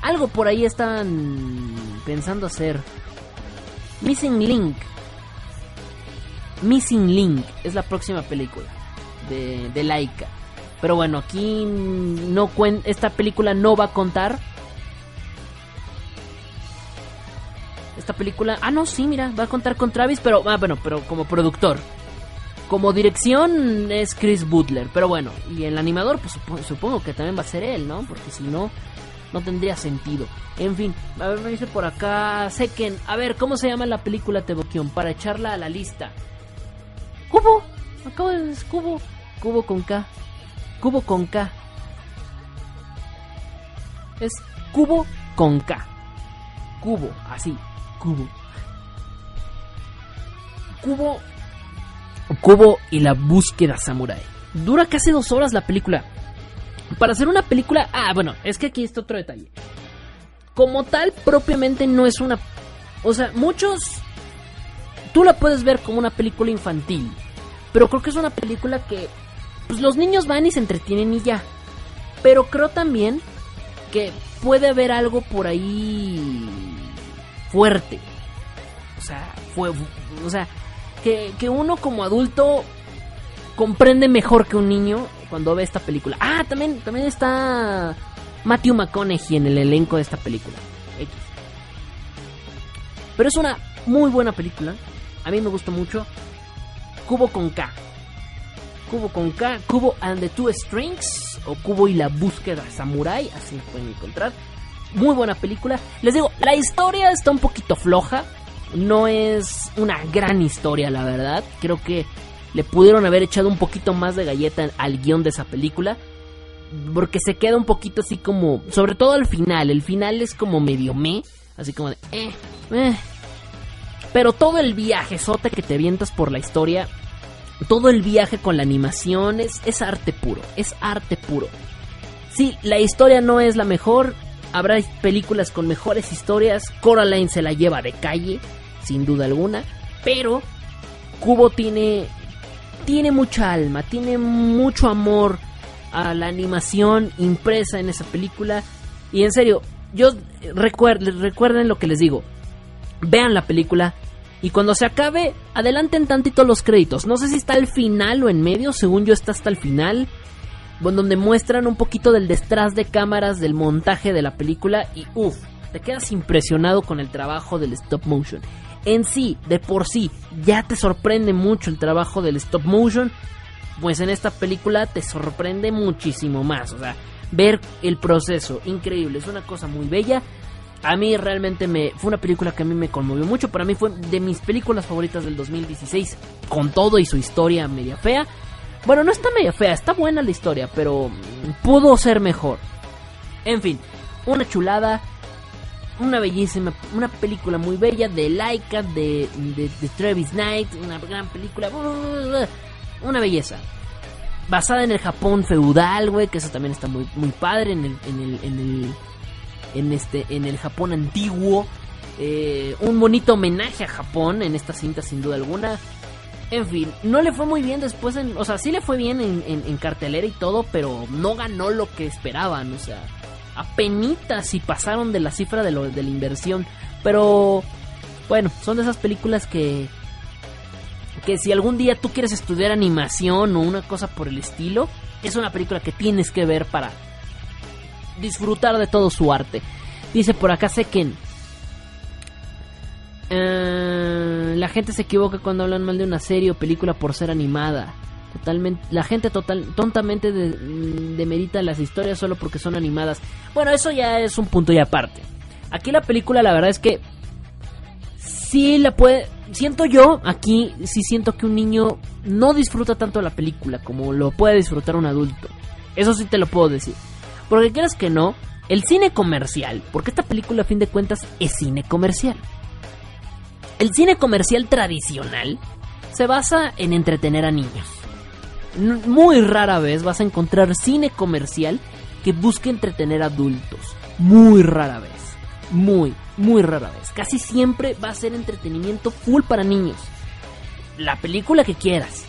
Algo por ahí están pensando hacer. Missing Link. Missing Link es la próxima película de, de Laika. Pero bueno, aquí no esta película no va a contar. Esta película, ah no, sí, mira, va a contar con Travis, pero ah, bueno, pero como productor. Como dirección es Chris Butler, pero bueno, y el animador pues supongo, que también va a ser él, ¿no? Porque si no, no tendría sentido. En fin, a ver, me dice por acá Seken, a ver, ¿cómo se llama la película Teboquión? Para echarla a la lista. Cubo, acabo de decir Cubo, Cubo con K, Cubo con K. Es Cubo con K. Cubo, así, Cubo. Cubo Cubo y la búsqueda samurai. Dura casi dos horas la película. Para hacer una película... Ah, bueno, es que aquí está otro detalle. Como tal, propiamente no es una... O sea, muchos... Tú la puedes ver como una película infantil. Pero creo que es una película que... Pues los niños van y se entretienen y ya. Pero creo también que puede haber algo por ahí fuerte. O sea, fue, o sea, que, que uno como adulto comprende mejor que un niño cuando ve esta película. Ah, también, también está Matthew McConaughey en el elenco de esta película. X. Pero es una muy buena película. A mí me gusta mucho. Cubo con K. Cubo con K. Cubo and the Two Strings. O Cubo y la búsqueda samurai. Así pueden encontrar. Muy buena película. Les digo, la historia está un poquito floja. No es una gran historia, la verdad. Creo que le pudieron haber echado un poquito más de galleta al guion de esa película. Porque se queda un poquito así como. Sobre todo al final. El final es como medio me. Así como de. Eh, eh. Pero todo el viaje, sote que te avientas por la historia. Todo el viaje con la animación es, es arte puro. Es arte puro. Sí, la historia no es la mejor. Habrá películas con mejores historias. Coraline se la lleva de calle, sin duda alguna. Pero Cubo tiene tiene mucha alma, tiene mucho amor a la animación impresa en esa película. Y en serio, yo recuerden, recuerden lo que les digo. Vean la película y cuando se acabe, adelanten tantito los créditos. No sé si está al final o en medio, según yo está hasta el final. Donde muestran un poquito del detrás de cámaras del montaje de la película. Y uff, te quedas impresionado con el trabajo del stop motion en sí, de por sí, ya te sorprende mucho el trabajo del stop motion, pues en esta película te sorprende muchísimo más. O sea, ver el proceso, increíble, es una cosa muy bella. A mí realmente me fue una película que a mí me conmovió mucho. Para mí fue de mis películas favoritas del 2016, con todo y su historia media fea. Bueno, no está media fea, está buena la historia, pero pudo ser mejor. En fin, una chulada una bellísima, una película muy bella de Laika, de, de, Travis Knight, una gran película, una belleza. Basada en el Japón feudal, güey, que eso también está muy, muy padre, en el, en el, en el, en este, en el Japón antiguo. Eh, un bonito homenaje a Japón en esta cinta, sin duda alguna. En fin, no le fue muy bien después, en, o sea, sí le fue bien en, en cartelera y todo, pero no ganó lo que esperaban, o sea apenitas si pasaron de la cifra de, lo, de la inversión. Pero bueno, son de esas películas que que si algún día tú quieres estudiar animación o una cosa por el estilo, es una película que tienes que ver para disfrutar de todo su arte. Dice por acá Seken. Eh, la gente se equivoca cuando hablan mal de una serie o película por ser animada. Totalmente, la gente total, tontamente demerita las historias solo porque son animadas. Bueno, eso ya es un punto y aparte. Aquí la película, la verdad es que sí la puede. Siento yo, aquí sí siento que un niño no disfruta tanto la película como lo puede disfrutar un adulto. Eso sí te lo puedo decir. Porque quieras que no, el cine comercial, porque esta película a fin de cuentas es cine comercial. El cine comercial tradicional se basa en entretener a niños muy rara vez vas a encontrar cine comercial que busque entretener adultos. Muy rara vez. Muy, muy rara vez. Casi siempre va a ser entretenimiento full para niños. La película que quieras.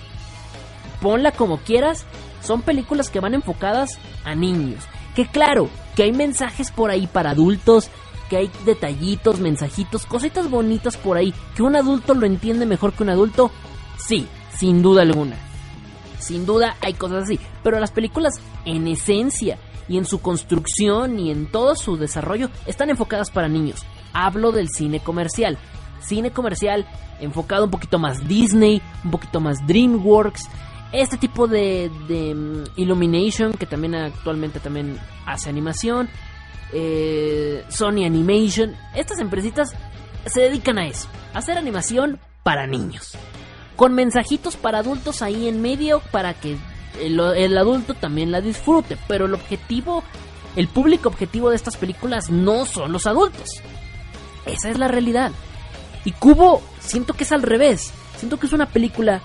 Ponla como quieras. Son películas que van enfocadas a niños. Que claro, que hay mensajes por ahí para adultos. Que hay detallitos, mensajitos, cositas bonitas por ahí. Que un adulto lo entiende mejor que un adulto. Sí, sin duda alguna. Sin duda hay cosas así, pero las películas en esencia y en su construcción y en todo su desarrollo están enfocadas para niños. Hablo del cine comercial. Cine comercial enfocado un poquito más Disney, un poquito más DreamWorks, este tipo de, mm, Illumination que también actualmente también hace animación, eh, Sony Animation, estas empresitas se dedican a eso, a hacer animación para niños con mensajitos para adultos ahí en medio para que el, adulto también la disfrute. Pero el objetivo, el público objetivo de estas películas no son los adultos. Esa es la realidad. Y Cubo, siento que es al revés. Siento que es una película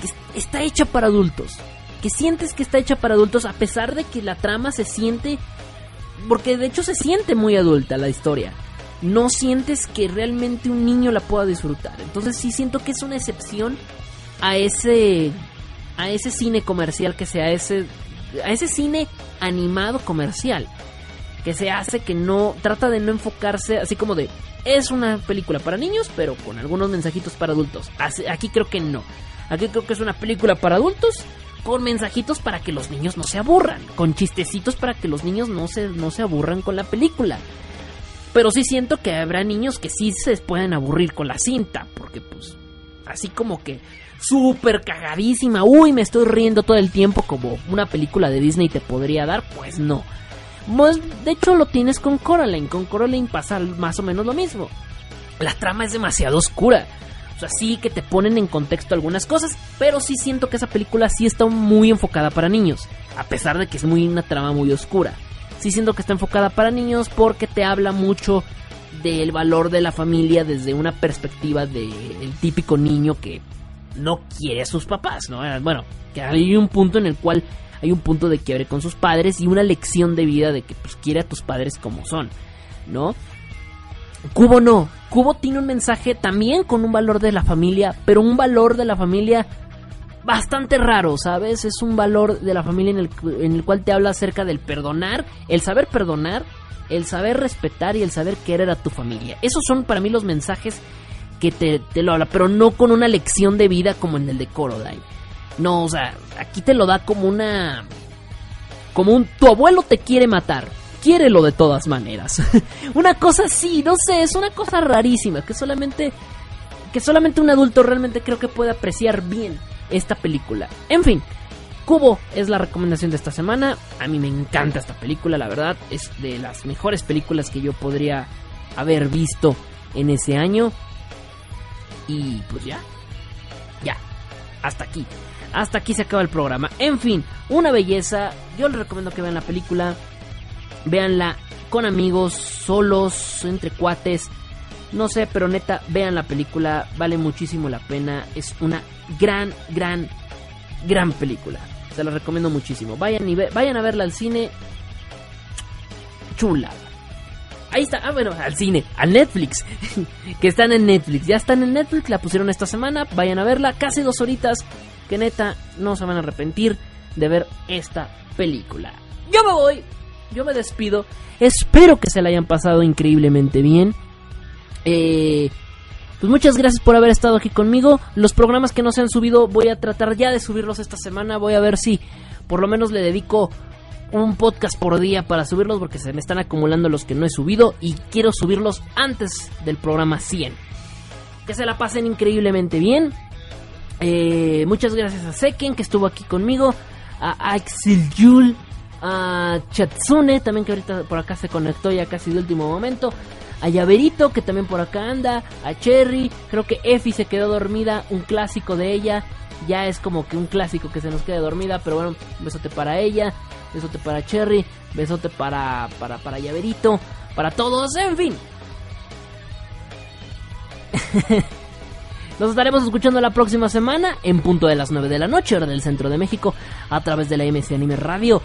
que está hecha para adultos. Que sientes que está hecha para adultos a pesar de que la trama se siente... Porque de hecho se siente muy adulta la historia. No sientes que realmente un niño la pueda disfrutar. Entonces sí siento que es una excepción a ese a ese cine comercial que sea ese a ese cine animado comercial que se hace que no trata de no enfocarse así como de es una película para niños pero con algunos mensajitos para adultos. Aquí creo que no. Aquí creo que es una película para adultos con mensajitos para que los niños no se aburran, con chistecitos para que los niños no se, no se aburran con la película. Pero sí siento que habrá niños que sí se pueden aburrir con la cinta, porque pues así como que súper cagadísima, uy, me estoy riendo todo el tiempo como una película de Disney te podría dar, pues no. Pues, de hecho lo tienes con Coraline, con Coraline pasa más o menos lo mismo. La trama es demasiado oscura. O sea, sí que te ponen en contexto algunas cosas, pero sí siento que esa película sí está muy enfocada para niños, a pesar de que es muy una trama muy oscura. Sí siento que está enfocada para niños porque te habla mucho del valor de la familia desde una perspectiva del típico niño que no quiere a sus papás, ¿no? Bueno, que hay un punto en el cual hay un punto de quiebre con sus padres y una lección de vida de que pues quiere a tus padres como son, ¿no? Cubo no. Cubo tiene un mensaje también con un valor de la familia, pero un valor de la familia bastante raro, ¿sabes? Es un valor de la familia en el, en el cual te habla acerca del perdonar, el saber perdonar, el saber respetar y el saber querer a tu familia. Esos son para mí los mensajes que te, te lo habla, pero no con una lección de vida como en el de Corodine. No, o sea, aquí te lo da como una... Como un... Tu abuelo te quiere matar quiérelo de todas maneras. una cosa así, no sé, es una cosa rarísima que solamente que solamente un adulto realmente creo que puede apreciar bien esta película. En fin, Cubo es la recomendación de esta semana. A mí me encanta esta película, la verdad, es de las mejores películas que yo podría haber visto en ese año. Y pues ya. Ya. Hasta aquí. Hasta aquí se acaba el programa. En fin, una belleza. Yo les recomiendo que vean la película. Véanla con amigos, solos, entre cuates. No sé, pero neta, vean la película. Vale muchísimo la pena. Es una gran, gran, gran película. Se la recomiendo muchísimo. Vayan, y vayan a verla al cine. Chula. Ahí está, ah bueno, al cine, al Netflix, que están en Netflix, ya están en Netflix, la pusieron esta semana, vayan a verla, casi dos horitas, que neta no se van a arrepentir de ver esta película. Yo me voy, yo me despido. Espero que se la hayan pasado increíblemente bien. Eh, pues muchas gracias por haber estado aquí conmigo. Los programas que no se han subido voy a tratar ya de subirlos esta semana. Voy a ver si por lo menos le dedico un podcast por día para subirlos porque se me están acumulando los que no he subido y quiero subirlos antes del programa 100. Que se la pasen increíblemente bien. Eh, muchas gracias a Seken que estuvo aquí conmigo. A Axel Yul a Chatsune, también que ahorita por acá se conectó ya casi de último momento, a Llaverito, que también por acá anda, a Cherry, creo que Effie se quedó dormida, un clásico de ella, ya es como que un clásico que se nos queda dormida, pero bueno, besote para ella, besote para Cherry, besote para, para, para Llaverito, para todos, en fin. Nos estaremos escuchando la próxima semana en punto de las 9 de la noche, hora del centro de México, a través de la MC Anime Radio.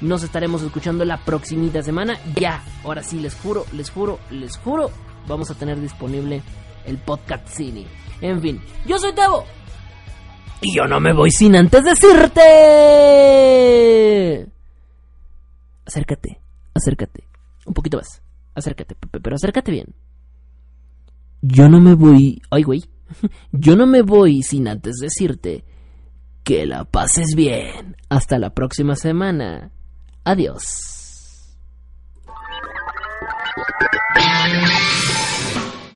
Nos estaremos escuchando la próxima semana. Ya, ahora sí, les juro, les juro, les juro, vamos a tener disponible el podcast cine. En fin, yo soy Tebo. Y yo no me voy sin antes decirte. Acércate, acércate. Un poquito más. Acércate, pero acércate bien. Yo no me voy... Ay, güey. Yo no me voy sin antes decirte que la pases bien. Hasta la próxima semana. Adiós.